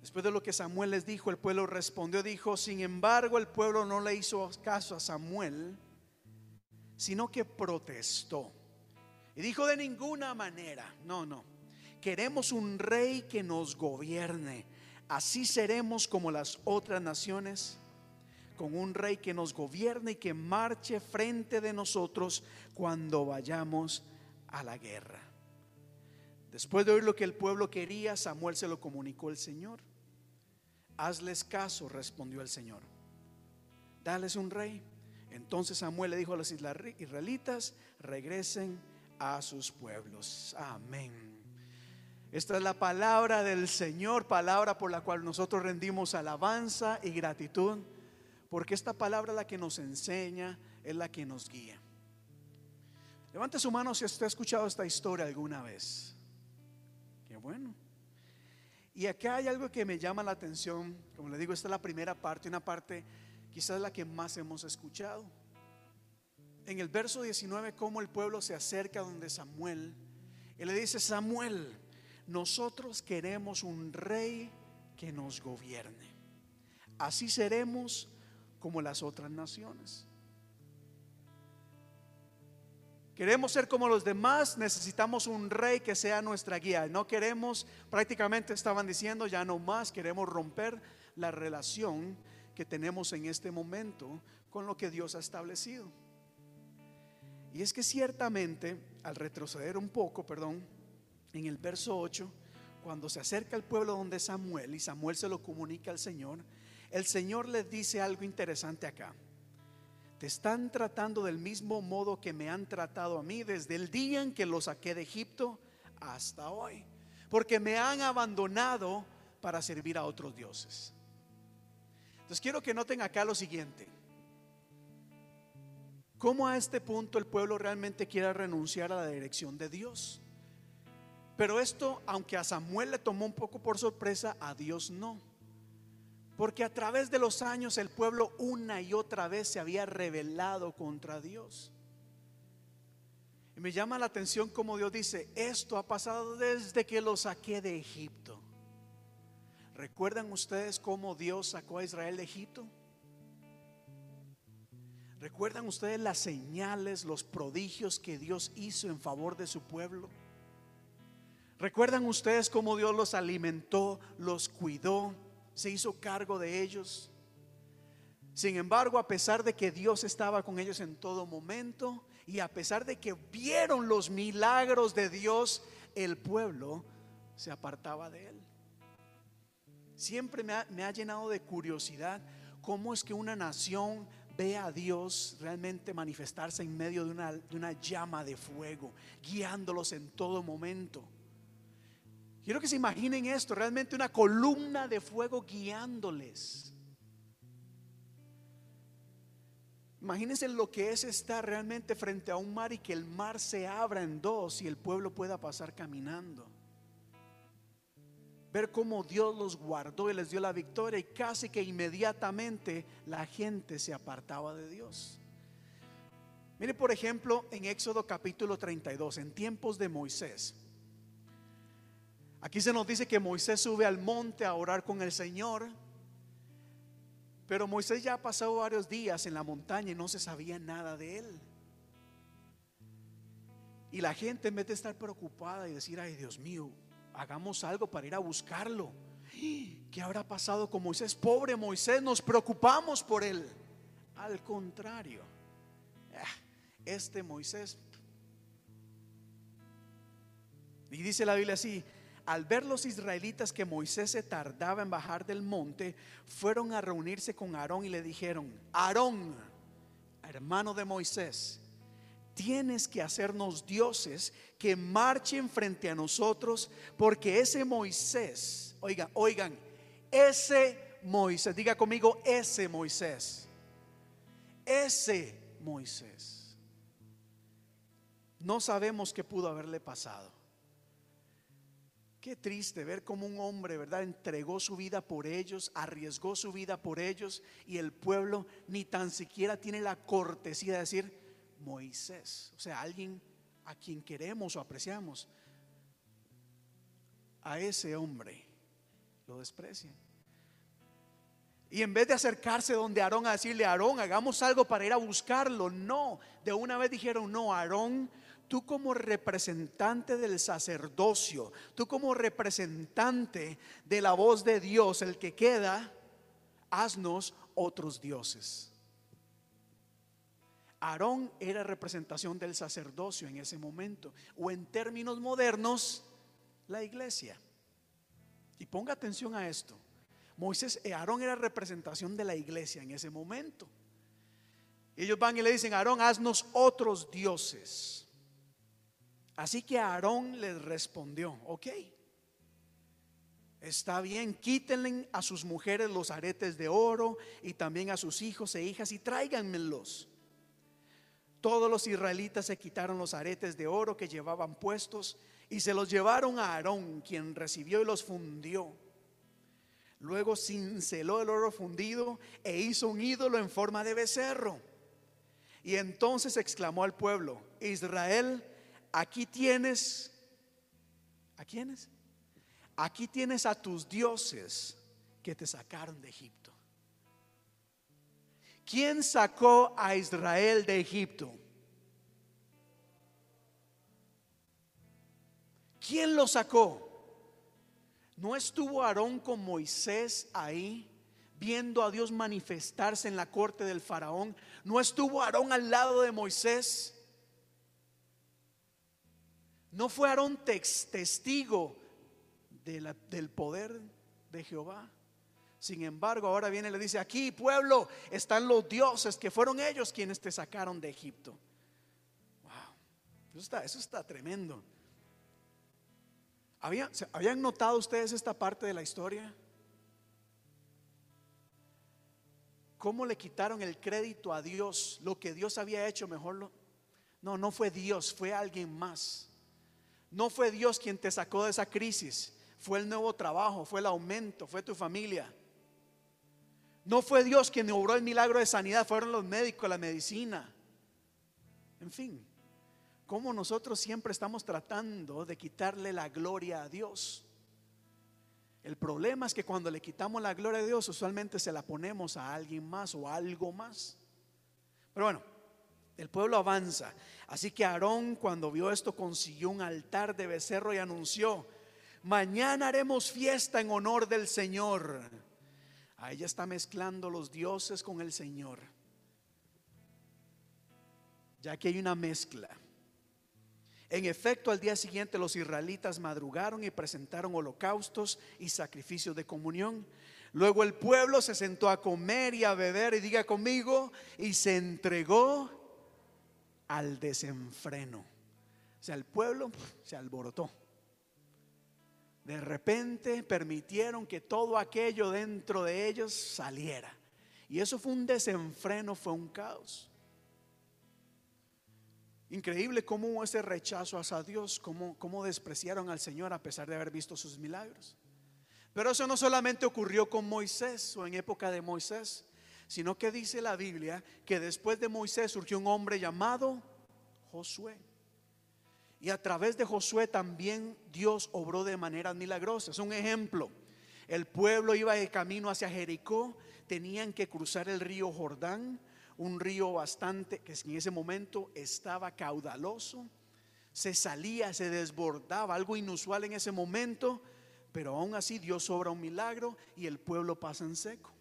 Después de lo que Samuel les dijo, el pueblo respondió, dijo, sin embargo el pueblo no le hizo caso a Samuel, sino que protestó. Y dijo de ninguna manera, no, no, queremos un rey que nos gobierne. Así seremos como las otras naciones, con un rey que nos gobierne y que marche frente de nosotros cuando vayamos a la guerra. Después de oír lo que el pueblo quería, Samuel se lo comunicó el Señor. Hazles caso, respondió el Señor. Dales un rey. Entonces Samuel le dijo a los israelitas, regresen a sus pueblos. Amén. Esta es la palabra del Señor, palabra por la cual nosotros rendimos alabanza y gratitud, porque esta palabra es la que nos enseña, es la que nos guía. Levante su mano si usted ha escuchado esta historia alguna vez. Qué bueno. Y acá hay algo que me llama la atención, como le digo, esta es la primera parte, una parte quizás la que más hemos escuchado. En el verso 19, cómo el pueblo se acerca donde Samuel, y le dice, Samuel, nosotros queremos un rey que nos gobierne. Así seremos como las otras naciones. Queremos ser como los demás, necesitamos un rey que sea nuestra guía. No queremos, prácticamente estaban diciendo, ya no más, queremos romper la relación que tenemos en este momento con lo que Dios ha establecido. Y es que ciertamente, al retroceder un poco, perdón, en el verso 8, cuando se acerca el pueblo donde Samuel y Samuel se lo comunica al Señor, el Señor les dice algo interesante acá. Te están tratando del mismo modo que me han tratado a mí desde el día en que los saqué de Egipto hasta hoy. Porque me han abandonado para servir a otros dioses. Entonces quiero que noten acá lo siguiente. ¿Cómo a este punto el pueblo realmente quiere renunciar a la dirección de Dios? Pero esto, aunque a Samuel le tomó un poco por sorpresa, a Dios no. Porque a través de los años el pueblo una y otra vez se había rebelado contra Dios. Y me llama la atención como Dios dice, esto ha pasado desde que lo saqué de Egipto. ¿Recuerdan ustedes cómo Dios sacó a Israel de Egipto? ¿Recuerdan ustedes las señales, los prodigios que Dios hizo en favor de su pueblo? ¿Recuerdan ustedes cómo Dios los alimentó, los cuidó? se hizo cargo de ellos. Sin embargo, a pesar de que Dios estaba con ellos en todo momento y a pesar de que vieron los milagros de Dios, el pueblo se apartaba de él. Siempre me ha, llenado de curiosidad cómo es que una nación ve a Dios realmente manifestarse en medio de una, llama de fuego, guiándolos en todo momento. Quiero que se imaginen esto, realmente una columna de fuego guiándoles. Imagínense lo que es estar realmente frente a un mar y que el mar se abra en dos y el pueblo pueda pasar caminando. Ver cómo Dios los guardó y les dio la victoria y casi que inmediatamente la gente se apartaba de Dios. Mire por ejemplo en Éxodo capítulo 32, en tiempos de Moisés. Aquí se nos dice que Moisés sube al monte a orar con el Señor. Pero Moisés ya ha pasado varios días en la montaña y no se sabía nada de él. Y la gente en vez de estar preocupada y decir, ay Dios mío, hagamos algo para ir a buscarlo. ¿Qué habrá pasado con Moisés? Pobre Moisés, nos preocupamos por él. Al contrario, ah, este Moisés. Y dice la Biblia así, al ver los israelitas que Moisés se tardaba en bajar del monte, fueron a reunirse con Aarón y le dijeron, Aarón, hermano de Moisés, tienes que hacernos dioses que marchen frente a nosotros, porque ese Moisés, oigan, oigan, ese Moisés, diga conmigo, ese Moisés, ese Moisés, no sabemos qué pudo haberle pasado. Qué triste ver cómo un hombre, ¿verdad? Entregó su vida por ellos, arriesgó su vida por ellos y el pueblo ni tan siquiera tiene la cortesía de decir Moisés, o sea, alguien a quien queremos o apreciamos. A ese hombre lo desprecian. Y en vez de acercarse donde Aarón a decirle, Aarón, hagamos algo para ir a buscarlo, no, de una vez dijeron, no, Aarón tú como representante del sacerdocio, tú como representante de la voz de Dios, el que queda, haznos otros dioses. Aarón era representación del sacerdocio en ese momento, o en términos modernos, la iglesia. Y ponga atención a esto. Moisés, Aarón era representación de la iglesia en ese momento. Ellos van y le dicen, Aarón, haznos otros dioses. Así que Aarón les respondió, ok, está bien, quítenle a sus mujeres los aretes de oro y también a sus hijos e hijas y tráiganmelos. Todos los israelitas se quitaron los aretes de oro que llevaban puestos y se los llevaron a Aarón, quien recibió y los fundió. Luego cinceló el oro fundido e hizo un ídolo en forma de becerro. Y entonces exclamó al pueblo, Israel, aquí tienes, ¿a quiénes? Aquí tienes a tus dioses que te sacaron de Egipto. ¿Quién sacó a Israel de Egipto? ¿Quién lo sacó? ¿No estuvo Aarón con Moisés ahí viendo a Dios manifestarse en la corte del faraón? ¿No estuvo Aarón al lado de Moisés? ¿No fue Aarón testigo del poder de Jehová? Sin embargo, ahora viene y le dice, aquí pueblo están los dioses que fueron ellos quienes te sacaron de Egipto. Wow, eso está, tremendo. ¿Habían notado ustedes esta parte de la historia? ¿Cómo le quitaron el crédito a Dios? Lo que Dios había hecho mejor. Lo, no, no fue Dios, fue alguien más. No fue Dios quien te sacó de esa crisis, fue el nuevo trabajo, fue el aumento, fue tu familia. No fue Dios quien obró el milagro de sanidad, fueron los médicos, la medicina. En fin, como nosotros siempre estamos tratando de quitarle la gloria a Dios. El problema es que cuando le quitamos la gloria a Dios, usualmente se la ponemos a alguien más o a algo más. Pero bueno, el pueblo avanza. Así que Aarón cuando vio esto consiguió un altar de becerro y anunció, mañana haremos fiesta en honor del Señor. Ahí ya está mezclando los dioses con el Señor. Ya que hay una mezcla. En efecto, al día siguiente los israelitas madrugaron y presentaron holocaustos y sacrificios de comunión. Luego el pueblo se sentó a comer y a beber y diga conmigo, y se entregó al desenfreno. O sea, el pueblo se alborotó. De repente permitieron que todo aquello dentro de ellos saliera. Y eso fue un desenfreno, fue un caos. Increíble cómo ese rechazo hacia Dios, cómo, cómo despreciaron al Señor a pesar de haber visto sus milagros. Pero eso no solamente ocurrió con Moisés o en época de Moisés sino que dice la Biblia que después de Moisés surgió un hombre llamado Josué. Y a través de Josué también Dios obró de maneras milagrosas. Un ejemplo, el pueblo iba de camino hacia Jericó, tenían que cruzar el río Jordán, un río bastante que en ese momento estaba caudaloso, se salía, se desbordaba, algo inusual en ese momento, pero aún así Dios obra un milagro y el pueblo pasa en seco.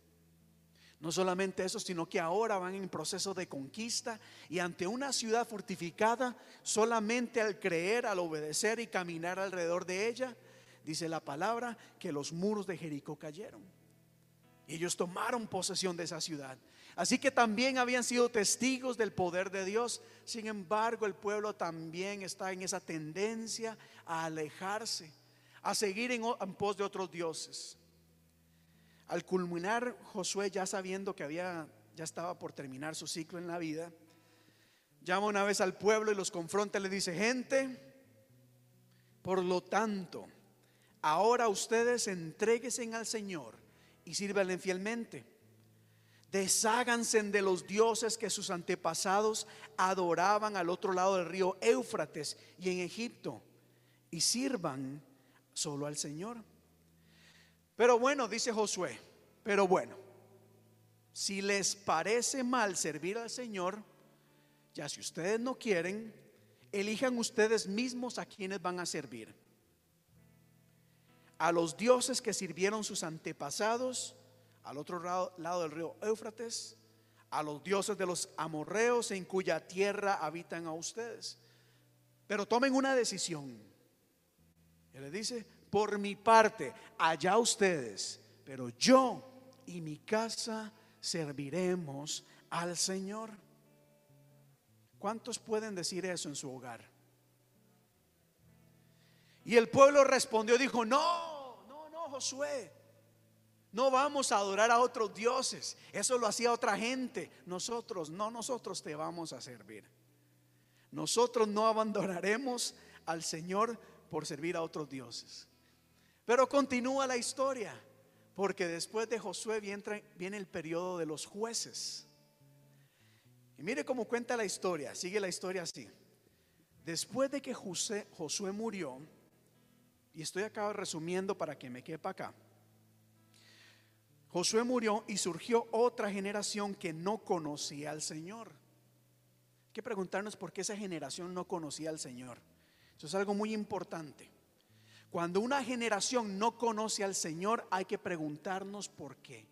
No solamente eso, sino que ahora van en proceso de conquista y ante una ciudad fortificada, solamente al creer, al obedecer y caminar alrededor de ella, dice la palabra que los muros de Jericó cayeron. Y ellos tomaron posesión de esa ciudad. Así que también habían sido testigos del poder de Dios. Sin embargo, el pueblo también está en esa tendencia a alejarse, a seguir en, pos de otros dioses. Al culminar Josué ya sabiendo que había ya estaba por terminar su ciclo en la vida, llama una vez al pueblo y los confronta y le dice, "Gente, por lo tanto, ahora ustedes entréguesen al Señor y sírvanle fielmente. Desháganse de los dioses que sus antepasados adoraban al otro lado del río Éufrates y en Egipto y sirvan solo al Señor." Pero bueno, dice Josué, pero bueno, si les parece mal servir al Señor, ya si ustedes no quieren, elijan ustedes mismos a quienes van a servir. A los dioses que sirvieron sus antepasados al otro lado, lado del río Éufrates, a los dioses de los amorreos en cuya tierra habitan a ustedes. Pero tomen una decisión. Él le dice, por mi parte, allá ustedes, pero yo y mi casa serviremos al Señor. ¿Cuántos pueden decir eso en su hogar? Y el pueblo respondió, dijo, no, no, no, Josué, no vamos a adorar a otros dioses. Eso lo hacía otra gente. Nosotros, no nosotros te vamos a servir. Nosotros no abandonaremos al Señor por servir a otros dioses. Pero continúa la historia, porque después de Josué viene, el periodo de los jueces. Y mire cómo cuenta la historia, sigue la historia así. Después de que Josué murió, y estoy acá resumiendo para que me quepa acá, Josué murió y surgió otra generación que no conocía al Señor. Hay que preguntarnos por qué esa generación no conocía al Señor. Eso es algo muy importante. Cuando una generación no conoce al Señor, hay que preguntarnos por qué.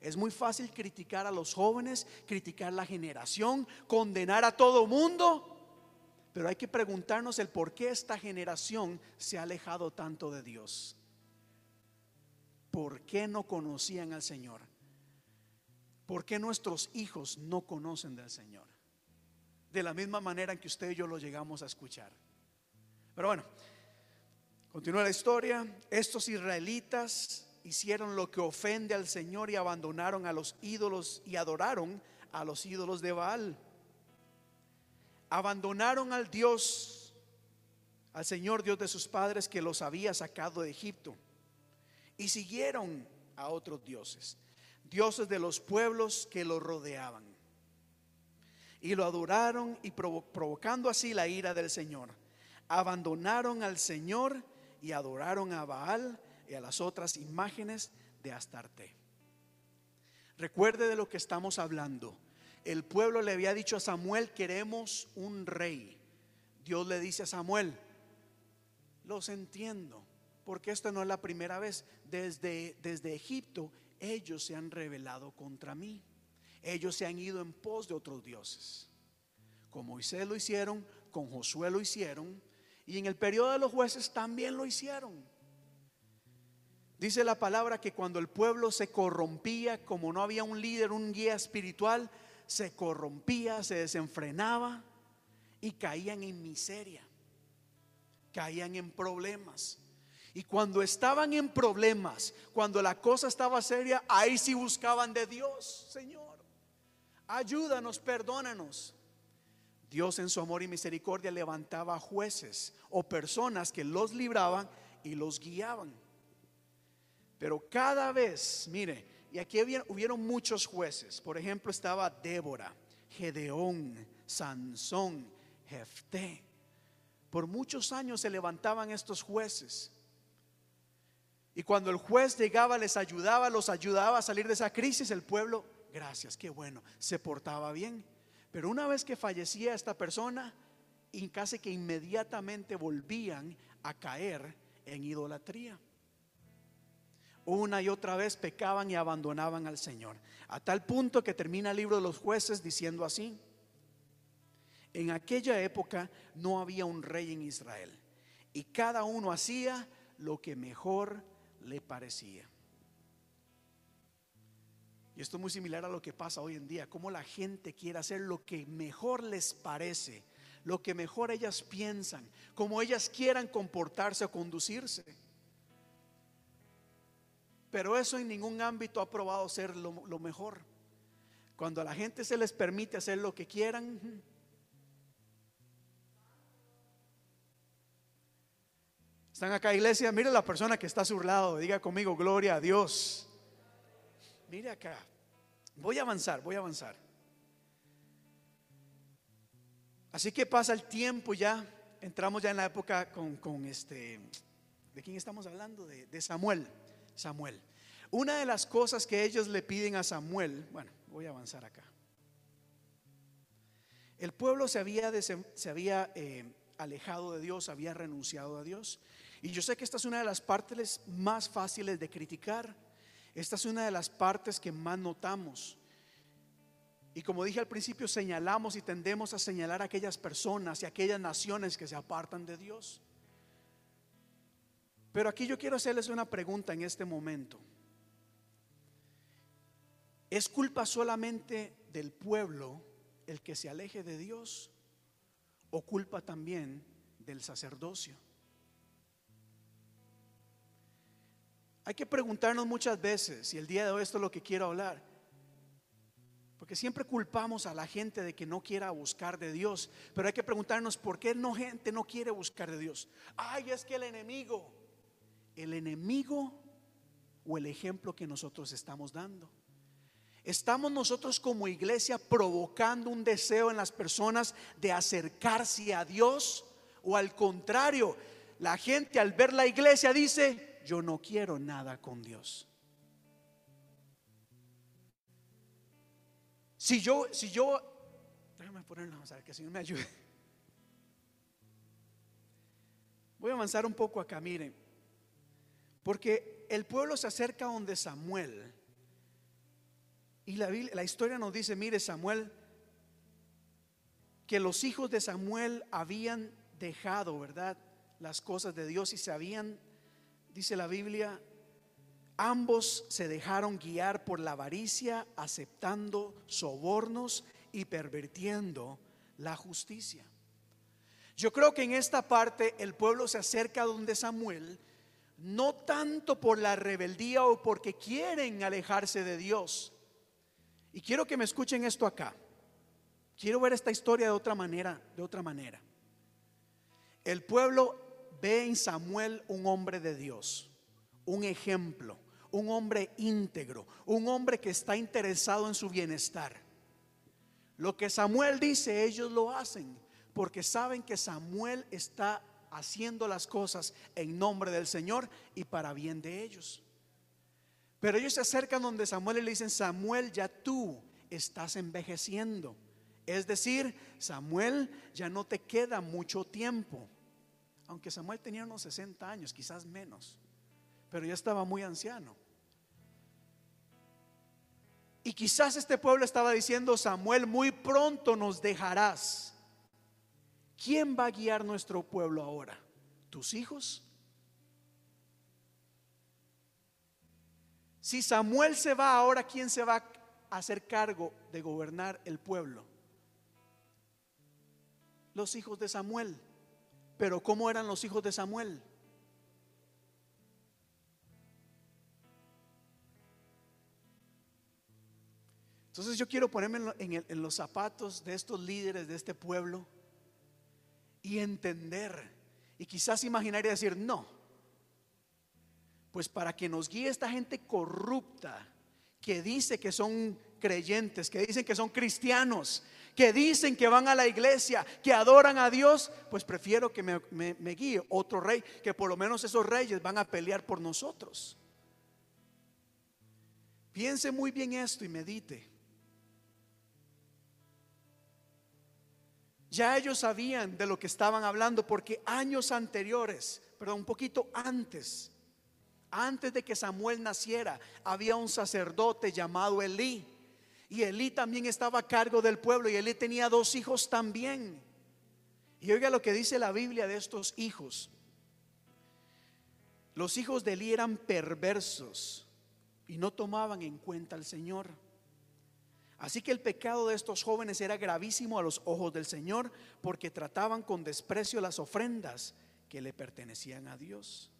Es muy fácil criticar a los jóvenes, criticar la generación, condenar a todo mundo, pero hay que preguntarnos el por qué esta generación se ha alejado tanto de Dios. ¿Por qué no conocían al Señor? ¿Por qué nuestros hijos no conocen del Señor? De la misma manera en que usted y yo lo llegamos a escuchar. Pero bueno, Continúa la historia. Estos israelitas hicieron lo que ofende al Señor y abandonaron a los ídolos y adoraron a los ídolos de Baal. Abandonaron al Dios, al Señor Dios de sus padres que los había sacado de Egipto. Y siguieron a otros dioses, dioses de los pueblos que los rodeaban. Y lo adoraron y provocando así la ira del Señor. Abandonaron al Señor y adoraron a Baal y a las otras imágenes de Astarte. Recuerde de lo que estamos hablando. El pueblo le había dicho a Samuel, queremos un rey. Dios le dice a Samuel, los entiendo, porque esta no es la primera vez. Desde, desde Egipto ellos se han rebelado contra mí. Ellos se han ido en pos de otros dioses. Con Moisés lo hicieron, con Josué lo hicieron, y en el periodo de los jueces también lo hicieron. Dice la palabra que cuando el pueblo se corrompía, como no había un líder, un guía espiritual, se corrompía, se desenfrenaba y caían en miseria, caían en problemas. Y cuando estaban en problemas, cuando la cosa estaba seria, ahí sí buscaban de Dios, Señor. Ayúdanos, perdónanos. Dios en su amor y misericordia levantaba jueces o personas que los libraban y los guiaban. Pero cada vez, mire, y aquí hubieron muchos jueces. Por ejemplo, estaba Débora, Gedeón, Sansón, Jefté. Por muchos años se levantaban estos jueces. Y cuando el juez llegaba, les ayudaba, los ayudaba a salir de esa crisis, el pueblo, gracias, qué bueno, se portaba bien. Pero una vez que fallecía esta persona, y casi que inmediatamente volvían a caer en idolatría. Una y otra vez pecaban y abandonaban al Señor. A tal punto que termina el libro de los jueces diciendo así. En aquella época no había un rey en Israel y cada uno hacía lo que mejor le parecía. Esto es muy similar a lo que pasa hoy en día, cómo la gente quiere hacer lo que mejor les parece, lo que mejor ellas piensan, como ellas quieran comportarse o conducirse. Pero eso en ningún ámbito ha probado ser lo, lo mejor. Cuando a la gente se les permite hacer lo que quieran, ¿Están acá, iglesia? Mire la persona que está a su lado. Diga conmigo, gloria a Dios. Mire acá. Voy a avanzar, voy a avanzar. Así que pasa el tiempo ya. Entramos ya en la época con, este. ¿De quién estamos hablando? De, de Samuel. Samuel. Una de las cosas que ellos le piden a Samuel. Bueno, voy a avanzar acá. El pueblo se había, se había eh, alejado de Dios, había renunciado a Dios. Y yo sé que esta es una de las partes más fáciles de criticar. Esta es una de las partes que más notamos. Y como dije al principio, señalamos y tendemos a señalar a aquellas personas y aquellas naciones que se apartan de Dios. Pero aquí yo quiero hacerles una pregunta en este momento. ¿Es culpa solamente del pueblo el que se aleje de Dios o culpa también del sacerdocio? Hay que preguntarnos muchas veces, y el día de hoy esto es lo que quiero hablar, porque siempre culpamos a la gente de que no quiera buscar de Dios, pero hay que preguntarnos por qué no gente no quiere buscar de Dios. Ay, es que el enemigo, el enemigo o el ejemplo que nosotros estamos dando. Estamos nosotros como iglesia provocando un deseo en las personas de acercarse a Dios o al contrario, la gente al ver la iglesia dice, yo no quiero nada con Dios. Si yo, si yo, déjame ponerlo, a ver que el Señor me ayude. Voy a avanzar un poco acá, miren, porque el pueblo se acerca donde Samuel. Y la, la historia nos dice, mire Samuel, que los hijos de Samuel habían dejado, ¿verdad? Las cosas de Dios y se habían dice la Biblia, ambos se dejaron guiar por la avaricia, aceptando sobornos y pervirtiendo la justicia. Yo creo que en esta parte el pueblo se acerca donde Samuel, no tanto por la rebeldía o porque quieren alejarse de Dios. Y quiero que me escuchen esto acá. Quiero ver esta historia de otra manera, de otra manera. El pueblo ve en Samuel un hombre de Dios, un ejemplo, un hombre íntegro, un hombre que está interesado en su bienestar. Lo que Samuel dice, ellos lo hacen, porque saben que Samuel está haciendo las cosas en nombre del Señor y para bien de ellos. Pero ellos se acercan donde Samuel y le dicen, Samuel, ya tú estás envejeciendo. Es decir, Samuel, ya no te queda mucho tiempo aunque Samuel tenía unos 60 años, quizás menos, pero ya estaba muy anciano. Y quizás este pueblo estaba diciendo, Samuel, muy pronto nos dejarás. ¿Quién va a guiar nuestro pueblo ahora? ¿Tus hijos? Si Samuel se va ahora, ¿quién se va a hacer cargo de gobernar el pueblo? Los hijos de Samuel. Pero ¿cómo eran los hijos de Samuel? Entonces yo quiero ponerme en, los zapatos de estos líderes de este pueblo y entender y quizás imaginar y decir, no, pues para que nos guíe esta gente corrupta que dice que son creyentes, que dicen que son cristianos, que dicen que van a la iglesia, que adoran a Dios, pues prefiero que me, guíe otro rey, que por lo menos esos reyes van a pelear por nosotros. Piense muy bien esto y medite. Ya ellos sabían de lo que estaban hablando porque años anteriores, perdón, un poquito antes, Antes de que Samuel naciera, había un sacerdote llamado Elí. Y Elí también estaba a cargo del pueblo y Elí tenía dos hijos también. Y oiga lo que dice la Biblia de estos hijos. Los hijos de Elí eran perversos y no tomaban en cuenta al Señor. Así que el pecado de estos jóvenes era gravísimo a los ojos del Señor porque trataban con desprecio las ofrendas que le pertenecían a Dios.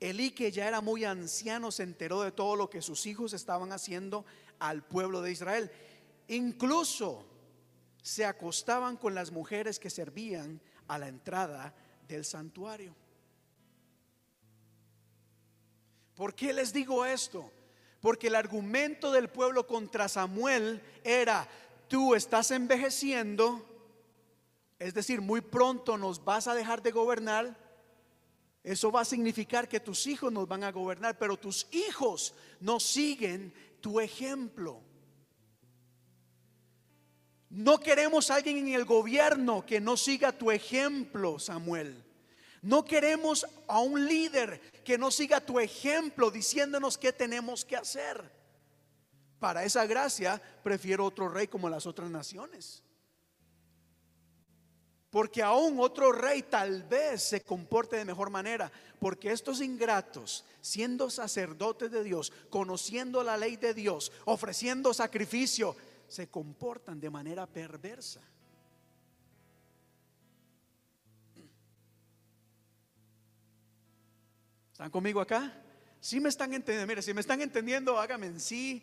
Elí, que ya era muy anciano, se enteró de todo lo que sus hijos estaban haciendo al pueblo de Israel. Incluso se acostaban con las mujeres que servían a la entrada del santuario. ¿Por qué les digo esto? Porque el argumento del pueblo contra Samuel era, tú estás envejeciendo, es decir, muy pronto nos vas a dejar de gobernar, eso va a significar que tus hijos nos van a gobernar, pero tus hijos no siguen tu ejemplo. No queremos a alguien en el gobierno que no siga tu ejemplo, Samuel. No queremos a un líder que no siga tu ejemplo diciéndonos qué tenemos que hacer. Para esa gracia prefiero otro rey como las otras naciones. Porque aún otro rey tal vez se comporte de mejor manera. Porque estos ingratos, siendo sacerdotes de Dios, conociendo la ley de Dios, ofreciendo sacrificio, se comportan de manera perversa. ¿Están conmigo acá? Si me están entendiendo? Mire, si me están entendiendo, hágame en sí.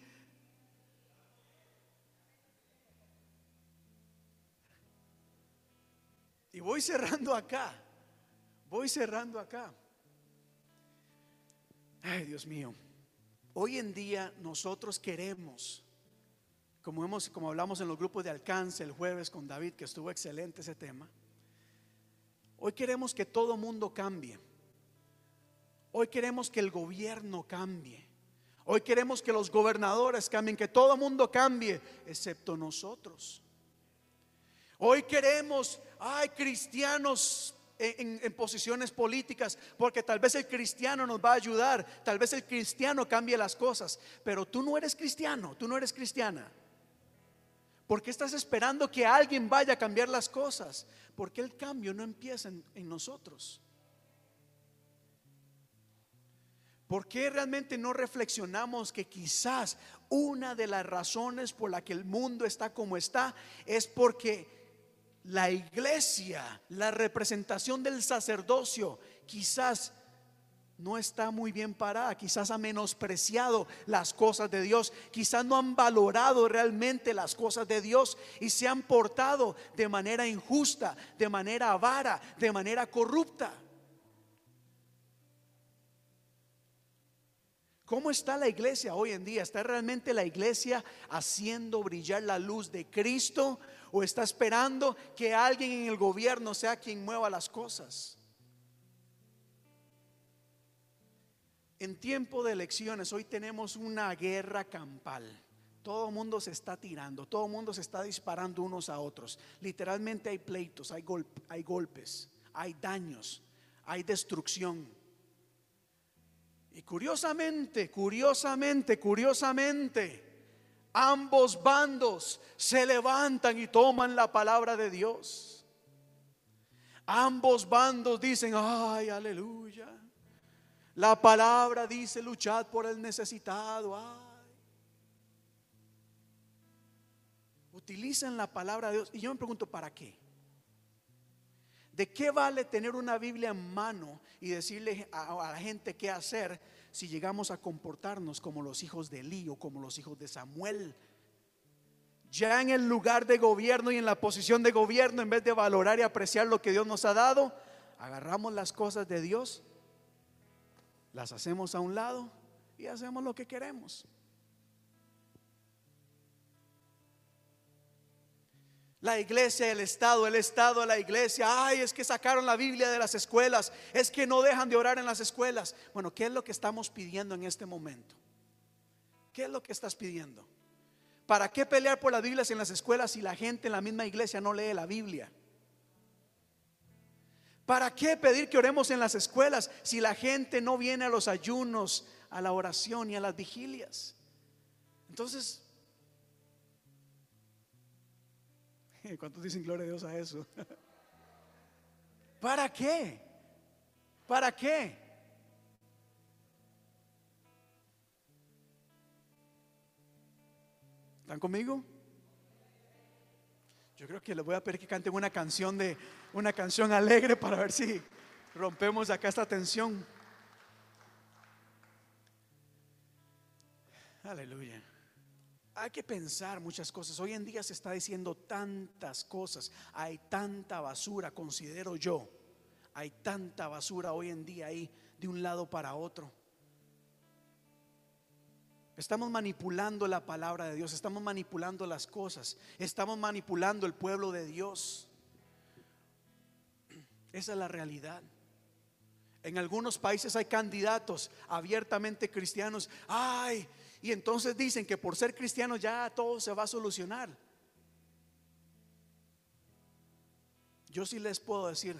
Y voy cerrando acá. Voy cerrando acá. Ay, Dios mío. Hoy en día nosotros queremos, como, hemos, como hablamos en los grupos de alcance el jueves con David, que estuvo excelente ese tema, hoy queremos que todo mundo cambie. Hoy queremos que el gobierno cambie. Hoy queremos que los gobernadores cambien, que todo mundo cambie, excepto nosotros. Hoy queremos, hay cristianos en, en, posiciones políticas, porque tal vez el cristiano nos va a ayudar, tal vez el cristiano cambie las cosas, pero tú no eres cristiano, tú no eres cristiana. ¿Por qué estás esperando que alguien vaya a cambiar las cosas? Porque el cambio no empieza en, en nosotros. ¿Por qué realmente no reflexionamos que quizás una de las razones por la que el mundo está como está es porque la iglesia, la representación del sacerdocio, quizás no está muy bien parada, quizás ha menospreciado las cosas de Dios, quizás no han valorado realmente las cosas de Dios y se han portado de manera injusta, de manera avara, de manera corrupta. ¿Cómo está la iglesia hoy en día? ¿Está realmente la iglesia haciendo brillar la luz de Cristo o está esperando que alguien en el gobierno sea quien mueva las cosas? En tiempo de elecciones hoy tenemos una guerra campal. Todo el mundo se está tirando, todo el mundo se está disparando unos a otros. Literalmente hay pleitos, hay, hay golpes, hay daños, hay destrucción. Y curiosamente, curiosamente, curiosamente, ambos bandos se levantan y toman la palabra de Dios. Ambos bandos dicen, ay, aleluya. La palabra dice, luchad por el necesitado. Ay. Utilizan la palabra de Dios. Y yo me pregunto, ¿para qué? ¿De qué vale tener una Biblia en mano y decirle a, a la gente qué hacer si llegamos a comportarnos como los hijos de Elí o como los hijos de Samuel. Ya en el lugar de gobierno y en la posición de gobierno, en vez de valorar y apreciar lo que Dios nos ha dado, agarramos las cosas de Dios, las hacemos a un lado y hacemos lo que queremos. La iglesia, el Estado, el Estado, la iglesia. Ay, es que sacaron la Biblia de las escuelas. Es que no dejan de orar en las escuelas. Bueno, ¿qué es lo que estamos pidiendo en este momento? ¿Qué es lo que estás pidiendo? ¿Para qué pelear por las Biblias en las escuelas si la gente en la misma iglesia no lee la Biblia? ¿Para qué pedir que oremos en las escuelas si la gente no viene a los ayunos, a la oración y a las vigilias? Entonces, ¿cuántos dicen gloria a Dios a eso? ¿Para qué? ¿Para qué? ¿Están conmigo? Yo creo que les voy a pedir que canten una canción de una canción alegre para ver si rompemos acá esta tensión. Aleluya. Hay que pensar muchas cosas. Hoy en día se está diciendo tantas cosas. Hay tanta basura, considero yo. Hay tanta basura hoy en día ahí de un lado para otro. Estamos manipulando la palabra de Dios, estamos manipulando las cosas, estamos manipulando el pueblo de Dios. Esa es la realidad. En algunos países hay candidatos abiertamente cristianos. Ay, y entonces dicen que por ser cristianos ya todo se va a solucionar. Yo sí les puedo decir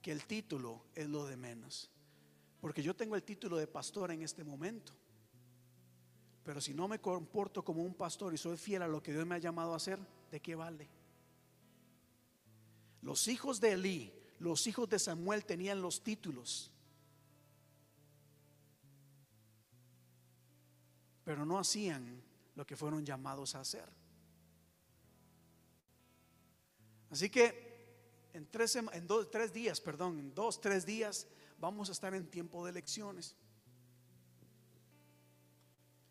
que el título es lo de menos. Porque yo tengo el título de pastor en este momento. Pero si no me comporto como un pastor y soy fiel a lo que Dios me ha llamado a hacer, ¿de qué vale? Los hijos de Elí, los hijos de Samuel tenían los títulos. Pero no hacían lo que fueron llamados a hacer. Así que en tres, días, perdón, en dos, tres días, vamos a estar en tiempo de elecciones.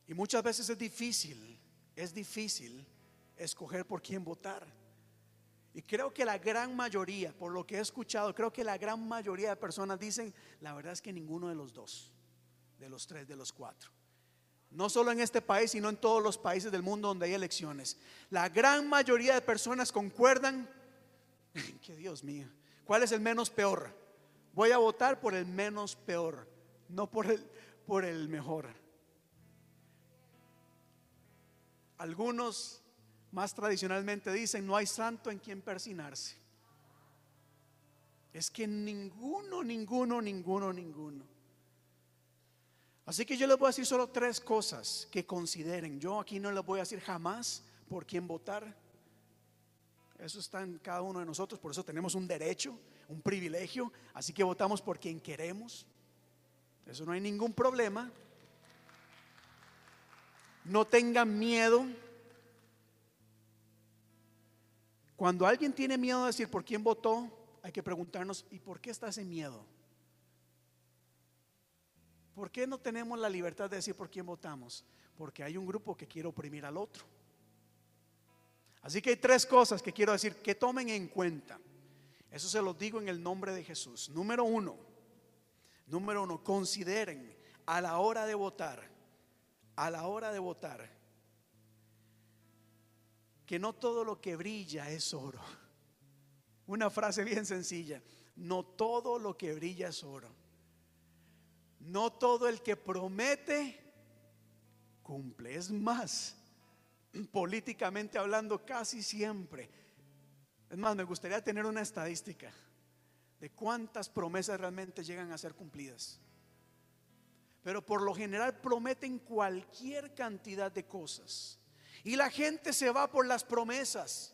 Y muchas veces es difícil, es difícil escoger por quién votar. Y creo que la gran mayoría, por lo que he escuchado, creo que la gran mayoría de personas dicen, la verdad es que ninguno de los dos, de los tres, de los cuatro. No solo en este país, sino en todos los países del mundo donde hay elecciones. La gran mayoría de personas concuerdan que Dios mío, ¿cuál es el menos peor? Voy a votar por el menos peor, no por el, por el mejor. Algunos más tradicionalmente dicen, no hay santo en quien persinarse. Es que ninguno, ninguno, ninguno, ninguno. Así que yo les voy a decir solo tres cosas que consideren. Yo aquí no les voy a decir jamás por quién votar. Eso está en cada uno de nosotros, por eso tenemos un derecho, un privilegio. Así que votamos por quien queremos. Eso no hay ningún problema. No tengan miedo. Cuando alguien tiene miedo de decir por quién votó, hay que preguntarnos, ¿y por qué está ese miedo? ¿Por qué no tenemos la libertad de decir por quién votamos? Porque hay un grupo que quiere oprimir al otro. Así que hay tres cosas que quiero decir que tomen en cuenta. Eso se los digo en el nombre de Jesús. Número uno, número uno, consideren a la hora de votar a la hora de votar que no todo lo que brilla es oro. Una frase bien sencilla, no todo lo que brilla es oro. No todo el que promete cumple. Es más, políticamente hablando casi siempre. Es más, me gustaría tener una estadística de cuántas promesas realmente llegan a ser cumplidas pero por lo general prometen cualquier cantidad de cosas. Y la gente se va por las promesas.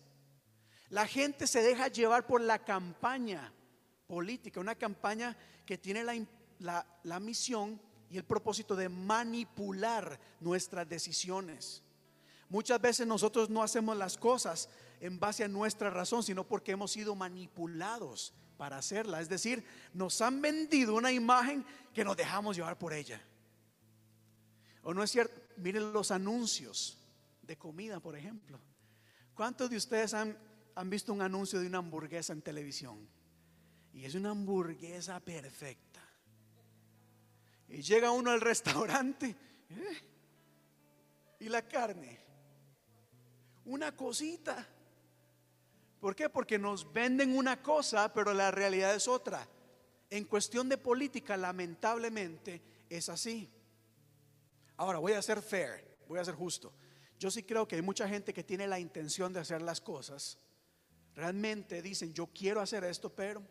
La gente se deja llevar por la campaña política, una campaña que tiene la, misión y el propósito de manipular nuestras decisiones. Muchas veces nosotros no hacemos las cosas en base a nuestra razón, sino porque hemos sido manipulados para hacerla. Es decir, nos han vendido una imagen que nos dejamos llevar por ella. ¿O no es cierto? Miren los anuncios de comida, por ejemplo. ¿Cuántos de ustedes han visto un anuncio de una hamburguesa en televisión? Y es una hamburguesa perfecta. Y llega uno al restaurante ¿eh? y la carne, una cosita. ¿Por qué? Porque nos venden una cosa, pero la realidad es otra. En cuestión de política, lamentablemente, es así. Ahora, voy a ser fair, voy a ser justo. Yo sí creo que hay mucha gente que tiene la intención de hacer las cosas. Realmente dicen, yo quiero hacer esto, pero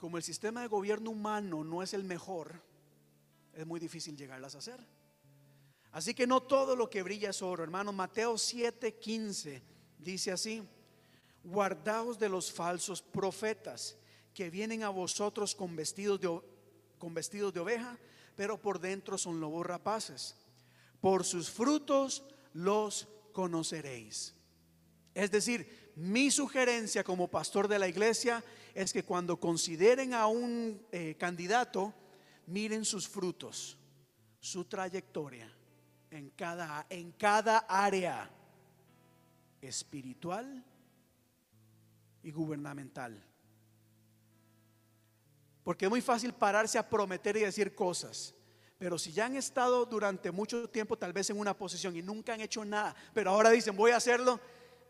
como el sistema de gobierno humano no es el mejor, es muy difícil llegarlas a hacer. Así que no todo lo que brilla es oro, hermano. Mateo 7:15 dice así: Guardaos de los falsos profetas que vienen a vosotros con vestidos de, con vestidos de oveja, pero por dentro son lobos rapaces. Por sus frutos los conoceréis. Es decir, mi sugerencia como pastor de la iglesia es que cuando consideren a un eh, candidato, miren sus frutos, su trayectoria en cada, en cada área espiritual y gubernamental. Porque es muy fácil pararse a prometer y decir cosas. Pero si ya han estado durante mucho tiempo tal vez en una posición y nunca han hecho nada, pero ahora dicen voy a hacerlo,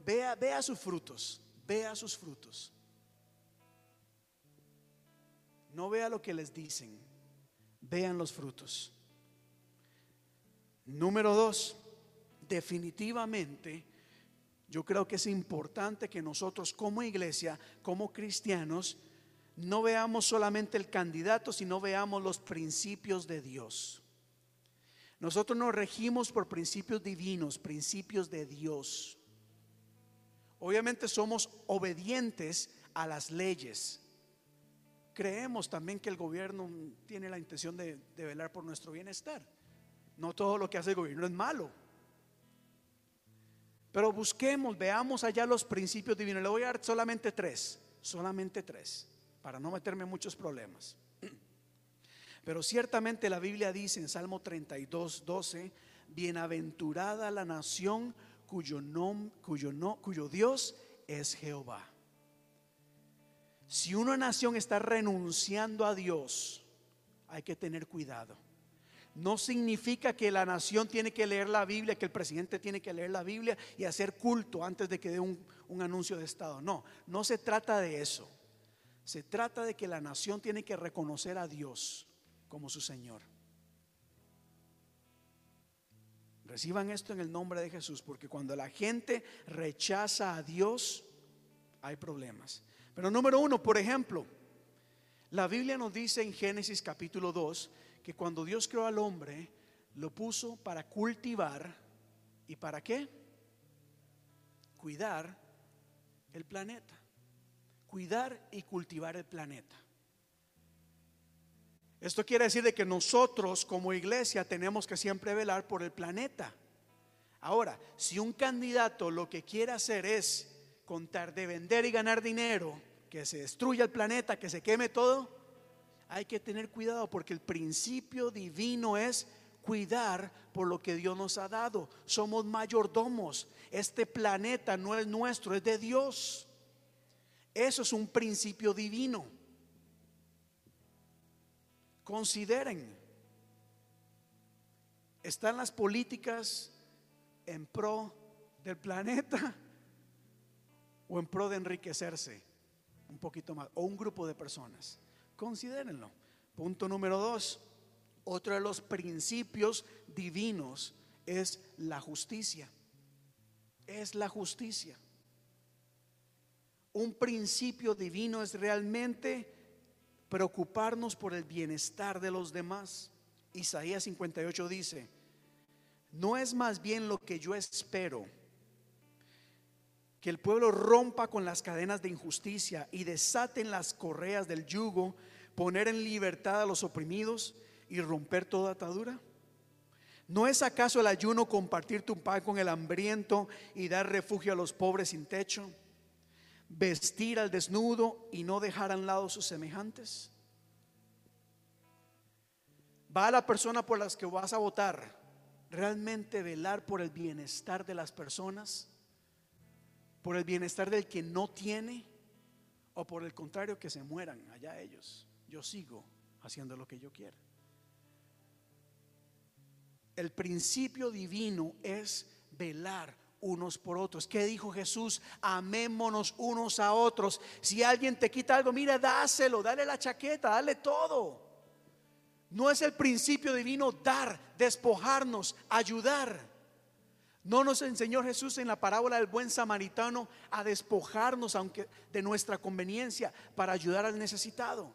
vea, vea sus frutos, vea sus frutos. No vea lo que les dicen, vean los frutos. Número dos, definitivamente yo creo que es importante que nosotros como iglesia, como cristianos, no veamos solamente el candidato, sino veamos los principios de Dios. Nosotros nos regimos por principios divinos, principios de Dios. Obviamente somos obedientes a las leyes. Creemos también que el gobierno tiene la intención de, velar por nuestro bienestar. No todo lo que hace el gobierno es malo. Pero busquemos, veamos allá los principios divinos. Le voy a dar solamente tres, solamente tres, para no meterme en muchos problemas. Pero ciertamente la Biblia dice en Salmo 32, 12, bienaventurada la nación cuyo, nom- cuyo, no- cuyo Dios es Jehová. Si una nación está renunciando a Dios, hay que tener cuidado. No significa que la nación tiene que leer la Biblia, que el presidente tiene que leer la Biblia y hacer culto antes de que dé un, un anuncio de Estado. No, no se trata de eso. Se trata de que la nación tiene que reconocer a Dios como su Señor. Reciban esto en el nombre de Jesús, porque cuando la gente rechaza a Dios, hay problemas. Pero número uno, por ejemplo, la Biblia nos dice en Génesis capítulo 2 que cuando Dios creó al hombre, lo puso para cultivar y para qué? Cuidar el planeta. Cuidar y cultivar el planeta. Esto quiere decir de que nosotros como iglesia tenemos que siempre velar por el planeta. Ahora, si un candidato lo que quiere hacer es contar de vender y ganar dinero, que se destruya el planeta, que se queme todo, hay que tener cuidado porque el principio divino es cuidar por lo que Dios nos ha dado. Somos mayordomos. Este planeta no es nuestro, es de Dios. Eso es un principio divino. Consideren, ¿están las políticas en pro del planeta o en pro de enriquecerse un poquito más o un grupo de personas? Considérenlo. Punto número dos. Otro de los principios divinos es la justicia. Es la justicia. Un principio divino es realmente preocuparnos por el bienestar de los demás. Isaías 58 dice, no es más bien lo que yo espero, que el pueblo rompa con las cadenas de injusticia y desaten las correas del yugo, poner en libertad a los oprimidos y romper toda atadura. ¿No es acaso el ayuno compartir tu pan con el hambriento y dar refugio a los pobres sin techo? vestir al desnudo y no dejar a un lado sus semejantes? ¿Va a la persona por las que vas a votar realmente velar por el bienestar de las personas? ¿Por el bienestar del que no tiene? ¿O por el contrario que se mueran allá ellos? Yo sigo haciendo lo que yo quiero. El principio divino es velar unos por otros. ¿Qué dijo Jesús? Amémonos unos a otros. Si alguien te quita algo, mira, dáselo, dale la chaqueta, dale todo. No es el principio divino dar, despojarnos, ayudar. ¿No nos enseñó Jesús en la parábola del buen samaritano a despojarnos aunque de nuestra conveniencia para ayudar al necesitado?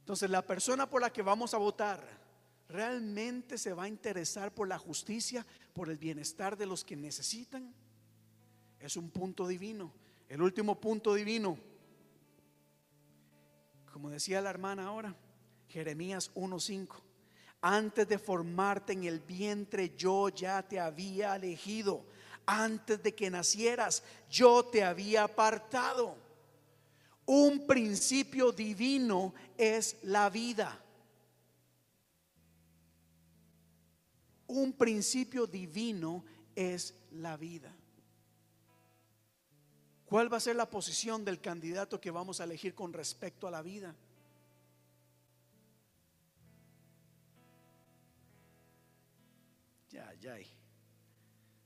Entonces, la persona por la que vamos a votar realmente se va a interesar por la justicia, por el bienestar de los que necesitan. Es un punto divino. El último punto divino, como decía la hermana ahora, Jeremías 1.5. Antes de formarte en el vientre, yo ya te había elegido. Antes de que nacieras, yo te había apartado. Un principio divino es la vida. Un principio divino es la vida. ¿Cuál va a ser la posición del candidato que vamos a elegir con respecto a la vida? Ya.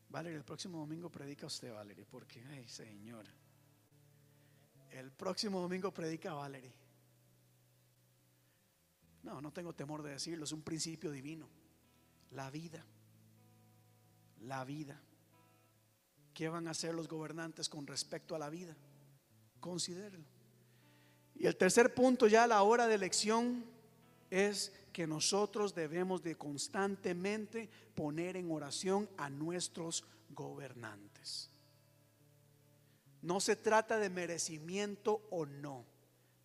Valerie, el próximo domingo predica usted, Valerie, porque, ay, Señor. El próximo domingo predica Valerie. No, no tengo temor de decirlo, es un principio divino. La vida. La vida. ¿Qué van a hacer los gobernantes con respecto a la vida? Considérenlo. Y el tercer punto ya a la hora de elección es que nosotros debemos de constantemente poner en oración a nuestros gobernantes. No se trata de merecimiento o no.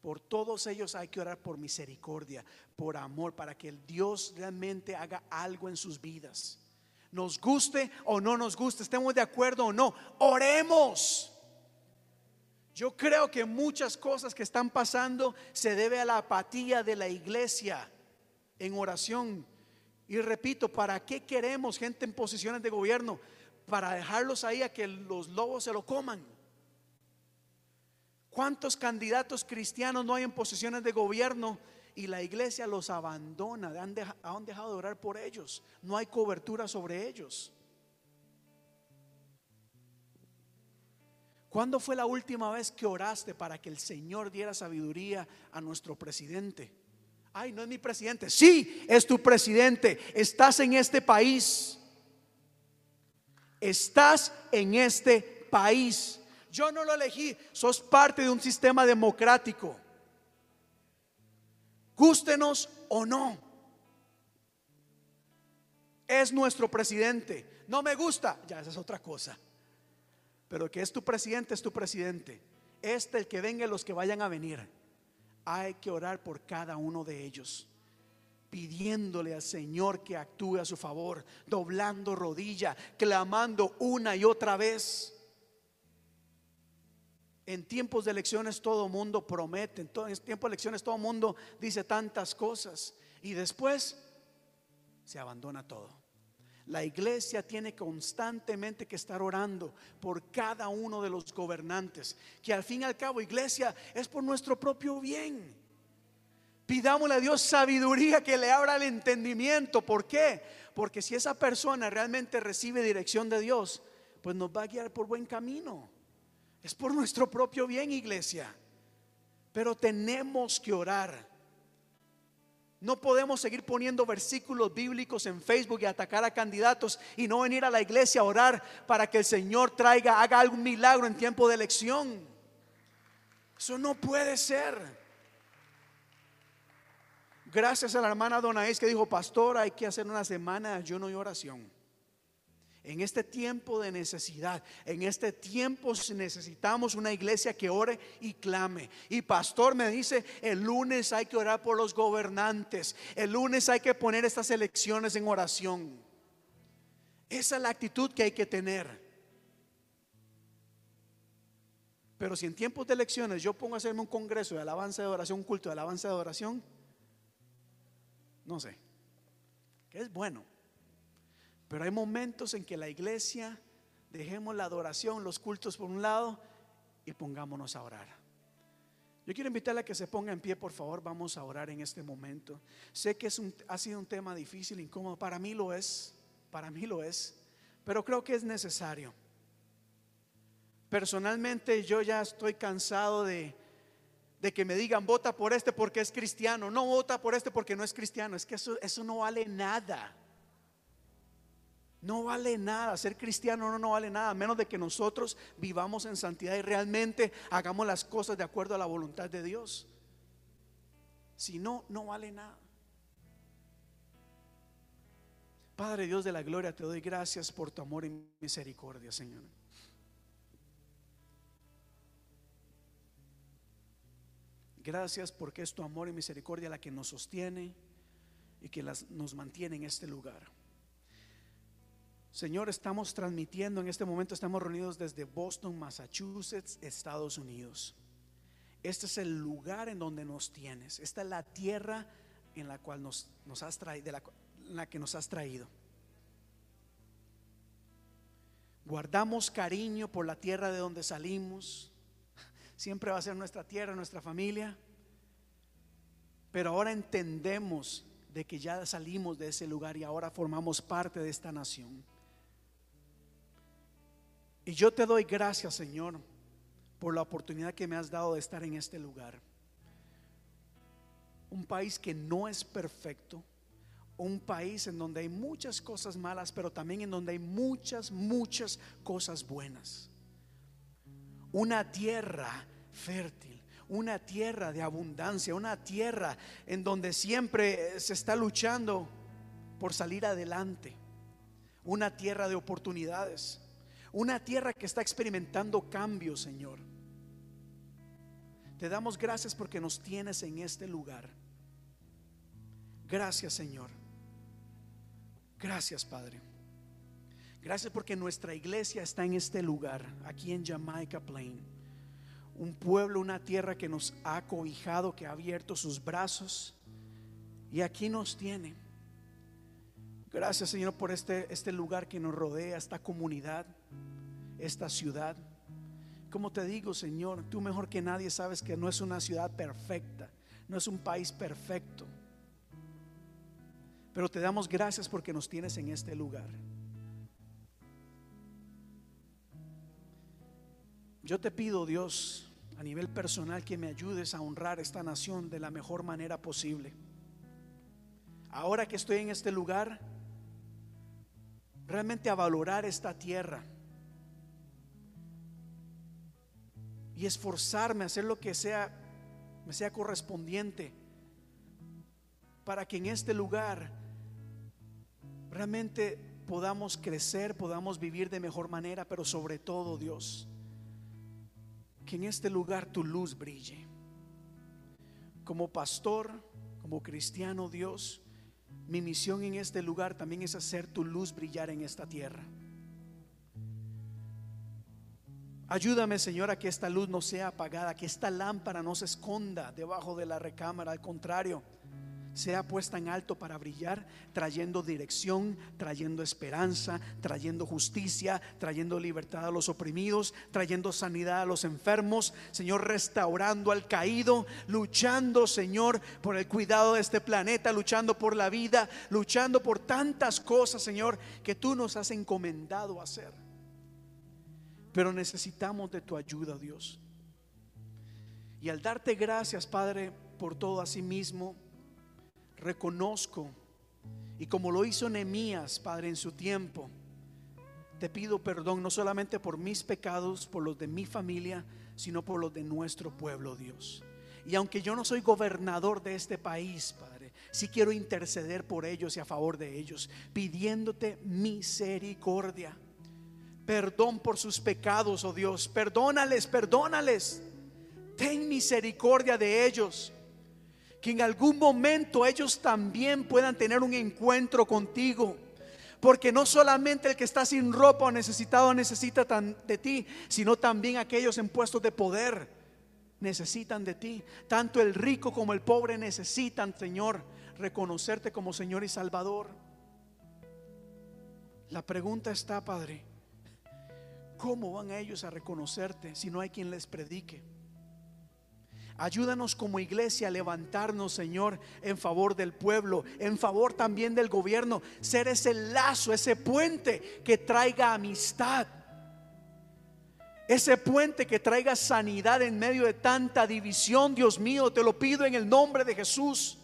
Por todos ellos hay que orar por misericordia, por amor, para que el Dios realmente haga algo en sus vidas. Nos guste o no nos guste, estemos de acuerdo o no, oremos. Yo creo que muchas cosas que están pasando se debe a la apatía de la iglesia en oración. Y repito, ¿para qué queremos gente en posiciones de gobierno? Para dejarlos ahí a que los lobos se lo coman. ¿Cuántos candidatos cristianos no hay en posiciones de gobierno y la iglesia los abandona? Han, han dejado de orar por ellos. No hay cobertura sobre ellos. ¿Cuándo fue la última vez que oraste para que el Señor diera sabiduría a nuestro presidente? Ay, no es mi presidente. Sí, es tu presidente. Estás en este país. Estás en este país. Yo no lo elegí. Sos parte de un sistema democrático. Gústenos o no. Es nuestro presidente. No me gusta. Ya, esa es otra cosa. Pero que es tu presidente, es tu presidente. Este, el que venga, los que vayan a venir. Hay que orar por cada uno de ellos. Pidiéndole al Señor que actúe a su favor. Doblando rodilla. Clamando una y otra vez. En tiempos de elecciones todo mundo promete, en, todo, en tiempos de elecciones todo mundo dice tantas cosas y después se abandona todo. La iglesia tiene constantemente que estar orando por cada uno de los gobernantes, que al fin y al cabo, iglesia, es por nuestro propio bien. Pidámosle a Dios sabiduría que le abra el entendimiento. ¿Por qué? Porque si esa persona realmente recibe dirección de Dios, pues nos va a guiar por buen camino. Es por nuestro propio bien, iglesia. Pero tenemos que orar. No podemos seguir poniendo versículos bíblicos en Facebook y atacar a candidatos y no venir a la iglesia a orar para que el Señor traiga, haga algún milagro en tiempo de elección. Eso no puede ser. Gracias a la hermana Donaís que dijo, pastor, hay que hacer una semana de ayuno y oración. En este tiempo de necesidad, en este tiempo necesitamos una iglesia que ore y clame. Y pastor me dice, el lunes hay que orar por los gobernantes, el lunes hay que poner estas elecciones en oración. Esa es la actitud que hay que tener. Pero si en tiempos de elecciones yo pongo a hacerme un congreso de alabanza de oración, un culto de alabanza de oración, no sé, que es bueno. Pero hay momentos en que la iglesia dejemos la adoración, los cultos por un lado y pongámonos a orar. Yo quiero invitarle a que se ponga en pie, por favor, vamos a orar en este momento. Sé que es un, ha sido un tema difícil, incómodo, para mí lo es, para mí lo es, pero creo que es necesario. Personalmente yo ya estoy cansado de, de que me digan, vota por este porque es cristiano, no vota por este porque no es cristiano, es que eso, eso no vale nada. No vale nada, ser cristiano no, no vale nada, a menos de que nosotros vivamos en santidad y realmente hagamos las cosas de acuerdo a la voluntad de Dios. Si no, no vale nada. Padre Dios de la gloria, te doy gracias por tu amor y misericordia, Señor. Gracias porque es tu amor y misericordia la que nos sostiene y que nos mantiene en este lugar. Señor, estamos transmitiendo en este momento, estamos reunidos desde Boston, Massachusetts, Estados Unidos. Este es el lugar en donde nos tienes. Esta es la tierra en la cual nos, has traído, la que nos has traído. Guardamos cariño por la tierra de donde salimos. Siempre va a ser nuestra tierra, nuestra familia. Pero ahora entendemos de que ya salimos de ese lugar y ahora formamos parte de esta nación. Y yo te doy gracias, Señor, por la oportunidad que me has dado de estar en este lugar. Un país que no es perfecto, un país en donde hay muchas cosas malas, pero también en donde hay muchas, muchas cosas buenas. Una tierra fértil, una tierra de abundancia, una tierra en donde siempre se está luchando por salir adelante, una tierra de oportunidades. Una tierra que está experimentando cambios, Señor. Te damos gracias porque nos tienes en este lugar. Gracias, Señor. Gracias, Padre. Gracias porque nuestra iglesia está en este lugar, aquí en Jamaica Plain. Un pueblo, una tierra que nos ha cobijado, que ha abierto sus brazos y aquí nos tiene. Gracias, Señor, por este, este lugar que nos rodea, esta comunidad esta ciudad. Como te digo, Señor, tú mejor que nadie sabes que no es una ciudad perfecta, no es un país perfecto. Pero te damos gracias porque nos tienes en este lugar. Yo te pido, Dios, a nivel personal, que me ayudes a honrar esta nación de la mejor manera posible. Ahora que estoy en este lugar, realmente a valorar esta tierra y esforzarme a hacer lo que sea me sea correspondiente para que en este lugar realmente podamos crecer, podamos vivir de mejor manera, pero sobre todo, Dios, que en este lugar tu luz brille. Como pastor, como cristiano, Dios, mi misión en este lugar también es hacer tu luz brillar en esta tierra. Ayúdame, Señor, a que esta luz no sea apagada, que esta lámpara no se esconda debajo de la recámara, al contrario, sea puesta en alto para brillar, trayendo dirección, trayendo esperanza, trayendo justicia, trayendo libertad a los oprimidos, trayendo sanidad a los enfermos, Señor, restaurando al caído, luchando, Señor, por el cuidado de este planeta, luchando por la vida, luchando por tantas cosas, Señor, que tú nos has encomendado hacer. Pero necesitamos de tu ayuda, Dios. Y al darte gracias, Padre, por todo a sí mismo, reconozco, y como lo hizo Nehemías, Padre, en su tiempo, te pido perdón no solamente por mis pecados, por los de mi familia, sino por los de nuestro pueblo, Dios. Y aunque yo no soy gobernador de este país, Padre, sí quiero interceder por ellos y a favor de ellos, pidiéndote misericordia perdón por sus pecados, oh Dios. Perdónales, perdónales. Ten misericordia de ellos. Que en algún momento ellos también puedan tener un encuentro contigo. Porque no solamente el que está sin ropa o necesitado necesita de ti, sino también aquellos en puestos de poder necesitan de ti. Tanto el rico como el pobre necesitan, Señor, reconocerte como Señor y Salvador. La pregunta está, Padre, ¿Cómo van ellos a reconocerte si no hay quien les predique? Ayúdanos como iglesia a levantarnos, Señor, en favor del pueblo, en favor también del gobierno, ser ese lazo, ese puente que traiga amistad, ese puente que traiga sanidad en medio de tanta división, Dios mío, te lo pido en el nombre de Jesús.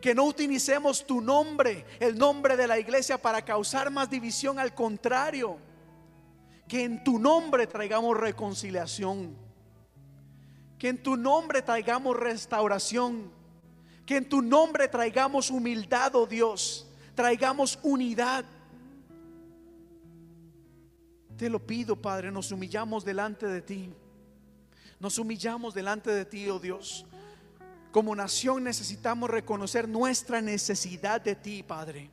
Que no utilicemos tu nombre, el nombre de la iglesia, para causar más división, al contrario que en tu nombre traigamos reconciliación. Que en tu nombre traigamos restauración. Que en tu nombre traigamos humildad, oh Dios. Traigamos unidad. Te lo pido, Padre, nos humillamos delante de ti. Nos humillamos delante de ti, oh Dios. Como nación necesitamos reconocer nuestra necesidad de ti, Padre.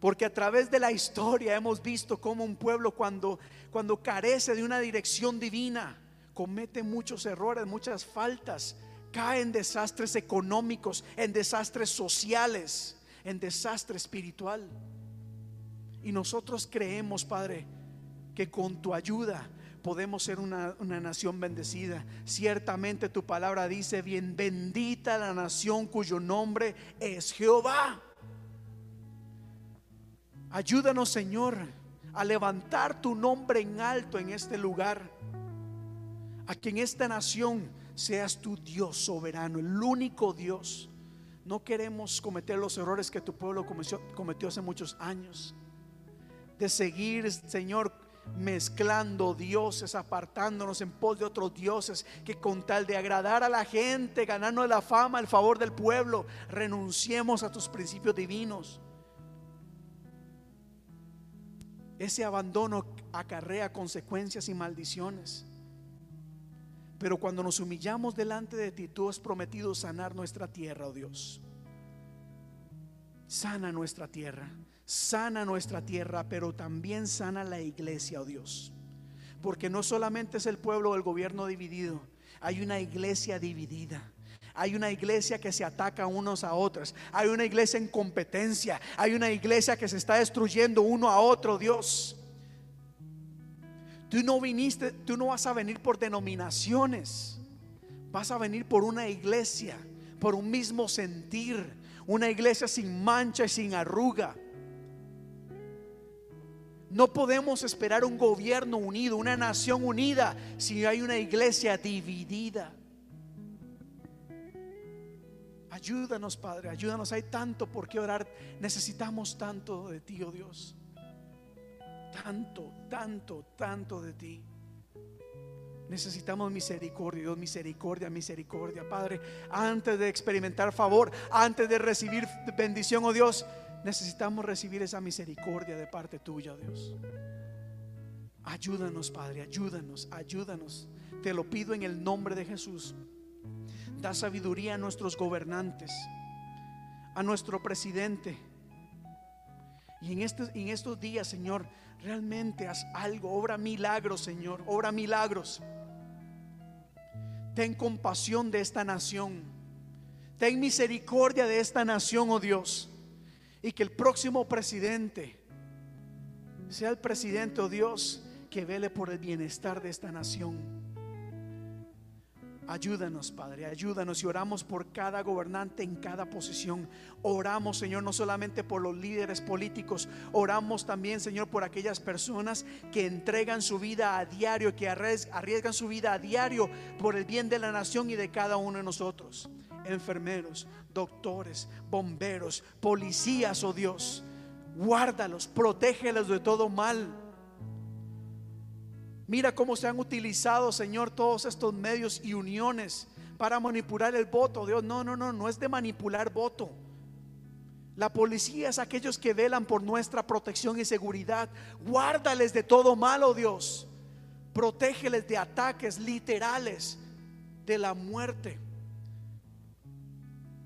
Porque a través de la historia hemos visto cómo un pueblo cuando, cuando carece de una dirección divina, comete muchos errores, muchas faltas, cae en desastres económicos, en desastres sociales, en desastre espiritual. Y nosotros creemos, Padre, que con tu ayuda podemos ser una, una, nación bendecida. Ciertamente tu palabra dice, bien bendita la nación cuyo nombre es Jehová. Ayúdanos, Señor, a levantar tu nombre en alto en este lugar. A que en esta nación seas tu Dios soberano, el único Dios. No queremos cometer los errores que tu pueblo cometió, hace muchos años. De seguir, Señor, mezclando dioses, apartándonos en pos de otros dioses, que con tal de agradar a la gente, ganando la fama, el favor del pueblo, renunciemos a tus principios divinos. Ese abandono acarrea consecuencias y maldiciones. Pero cuando nos humillamos delante de ti, tú has prometido sanar nuestra tierra, oh Dios. Sana nuestra tierra, sana nuestra tierra, pero también sana la iglesia, oh Dios. Porque no solamente es el pueblo del gobierno dividido, hay una iglesia dividida. Hay una iglesia que se ataca unos a otros. Hay una iglesia en competencia. Hay una iglesia que se está destruyendo uno a otro, Dios. Tú no viniste, tú no vas a venir por denominaciones. Vas a venir por una iglesia, por un mismo sentir. Una iglesia sin mancha y sin arruga. No podemos esperar un gobierno unido, una nación unida, si hay una iglesia dividida. Ayúdanos, Padre, ayúdanos. Hay tanto por qué orar. Necesitamos tanto de ti, oh Dios. Tanto, tanto, tanto de ti. Necesitamos misericordia, Dios, misericordia, misericordia, Padre. Antes de experimentar favor, antes de recibir bendición, oh Dios, necesitamos recibir esa misericordia de parte tuya, oh Dios. Ayúdanos, Padre, ayúdanos, ayúdanos. Te lo pido en el nombre de Jesús. Da sabiduría a nuestros gobernantes, a nuestro presidente. Y en, este, en estos días, Señor, realmente haz algo, obra milagros, Señor, obra milagros. Ten compasión de esta nación. Ten misericordia de esta nación, oh Dios. Y que el próximo presidente sea el presidente, oh Dios, que vele por el bienestar de esta nación. Ayúdanos, Padre, ayúdanos y oramos por cada gobernante en cada posición. Oramos, Señor, no solamente por los líderes políticos, oramos también, Señor, por aquellas personas que entregan su vida a diario, que arriesgan su vida a diario por el bien de la nación y de cada uno de nosotros. Enfermeros, doctores, bomberos, policías, oh Dios, guárdalos, protégelos de todo mal. Mira cómo se han utilizado, Señor, todos estos medios y uniones para manipular el voto. Dios, no, no, no, no es de manipular voto. La policía es aquellos que velan por nuestra protección y seguridad. Guárdales de todo malo, Dios. Protégeles de ataques literales, de la muerte.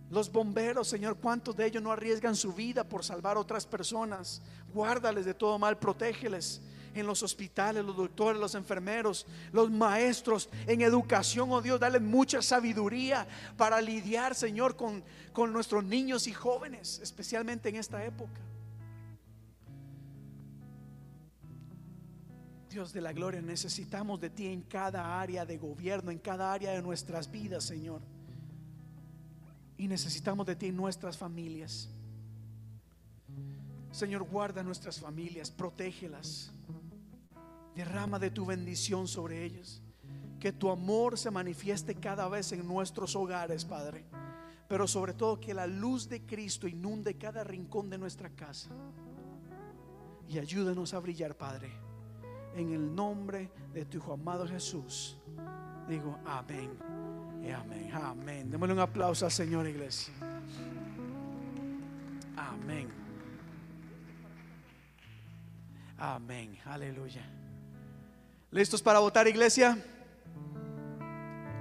Los bomberos, Señor, ¿cuántos de ellos no arriesgan su vida por salvar a otras personas? Guárdales de todo mal, protégeles en los hospitales, los doctores, los enfermeros, los maestros, en educación, oh Dios, dale mucha sabiduría para lidiar, Señor, con, con nuestros niños y jóvenes, especialmente en esta época. Dios de la gloria, necesitamos de ti en cada área de gobierno, en cada área de nuestras vidas, Señor. Y necesitamos de ti en nuestras familias. Señor, guarda nuestras familias, protégelas. Derrama de tu bendición sobre ellos. Que tu amor se manifieste cada vez en nuestros hogares, Padre. Pero sobre todo que la luz de Cristo inunde cada rincón de nuestra casa. Y ayúdanos a brillar, Padre. En el nombre de tu Hijo amado Jesús. Digo, amén Y amén, amén. Démosle un aplauso al Señor, iglesia. Amén. Amén, aleluya. ¿Listos para votar, iglesia?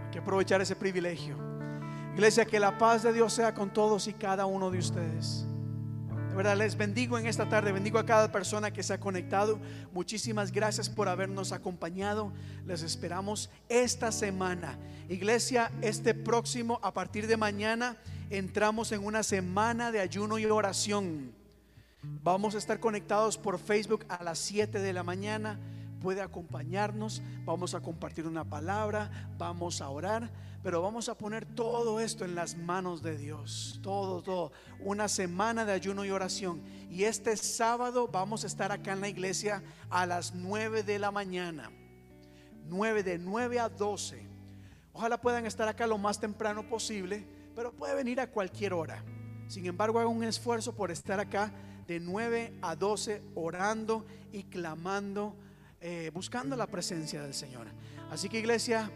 Hay que aprovechar ese privilegio. Iglesia, que la paz de Dios sea con todos y cada uno de ustedes. De verdad, les bendigo en esta tarde, bendigo a cada persona que se ha conectado. Muchísimas gracias por habernos acompañado. Les esperamos esta semana. Iglesia, este próximo, a partir de mañana, entramos en una semana de ayuno y oración. Vamos a estar conectados por Facebook a las 7 de la mañana. Puede acompañarnos, vamos a compartir una palabra, vamos a orar, pero vamos a poner todo esto en las manos de Dios. Todo, todo. Una semana de ayuno y oración. Y este sábado vamos a estar acá en la iglesia a las 9 de la mañana. 9 de 9 a 12. Ojalá puedan estar acá lo más temprano posible, pero puede venir a cualquier hora. Sin embargo, haga un esfuerzo por estar acá de 9 a 12 orando y clamando, eh, buscando la presencia del Señor. Así que iglesia,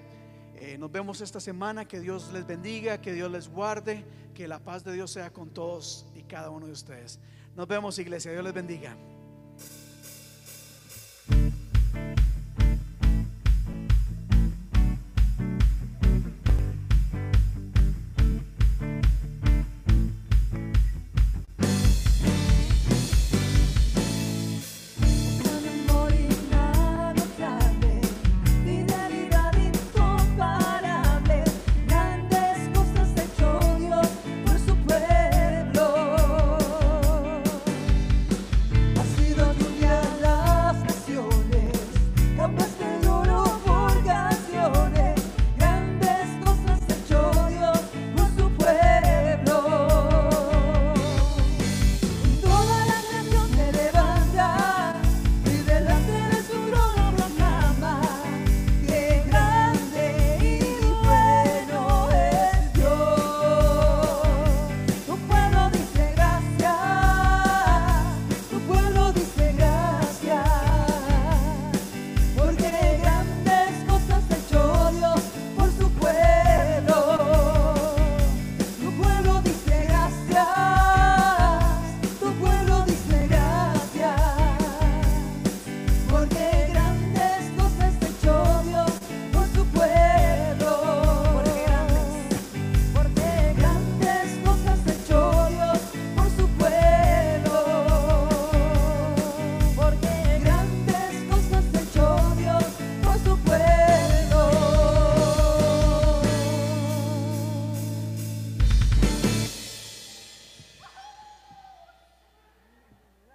eh, nos vemos esta semana, que Dios les bendiga, que Dios les guarde, que la paz de Dios sea con todos y cada uno de ustedes. Nos vemos iglesia, Dios les bendiga.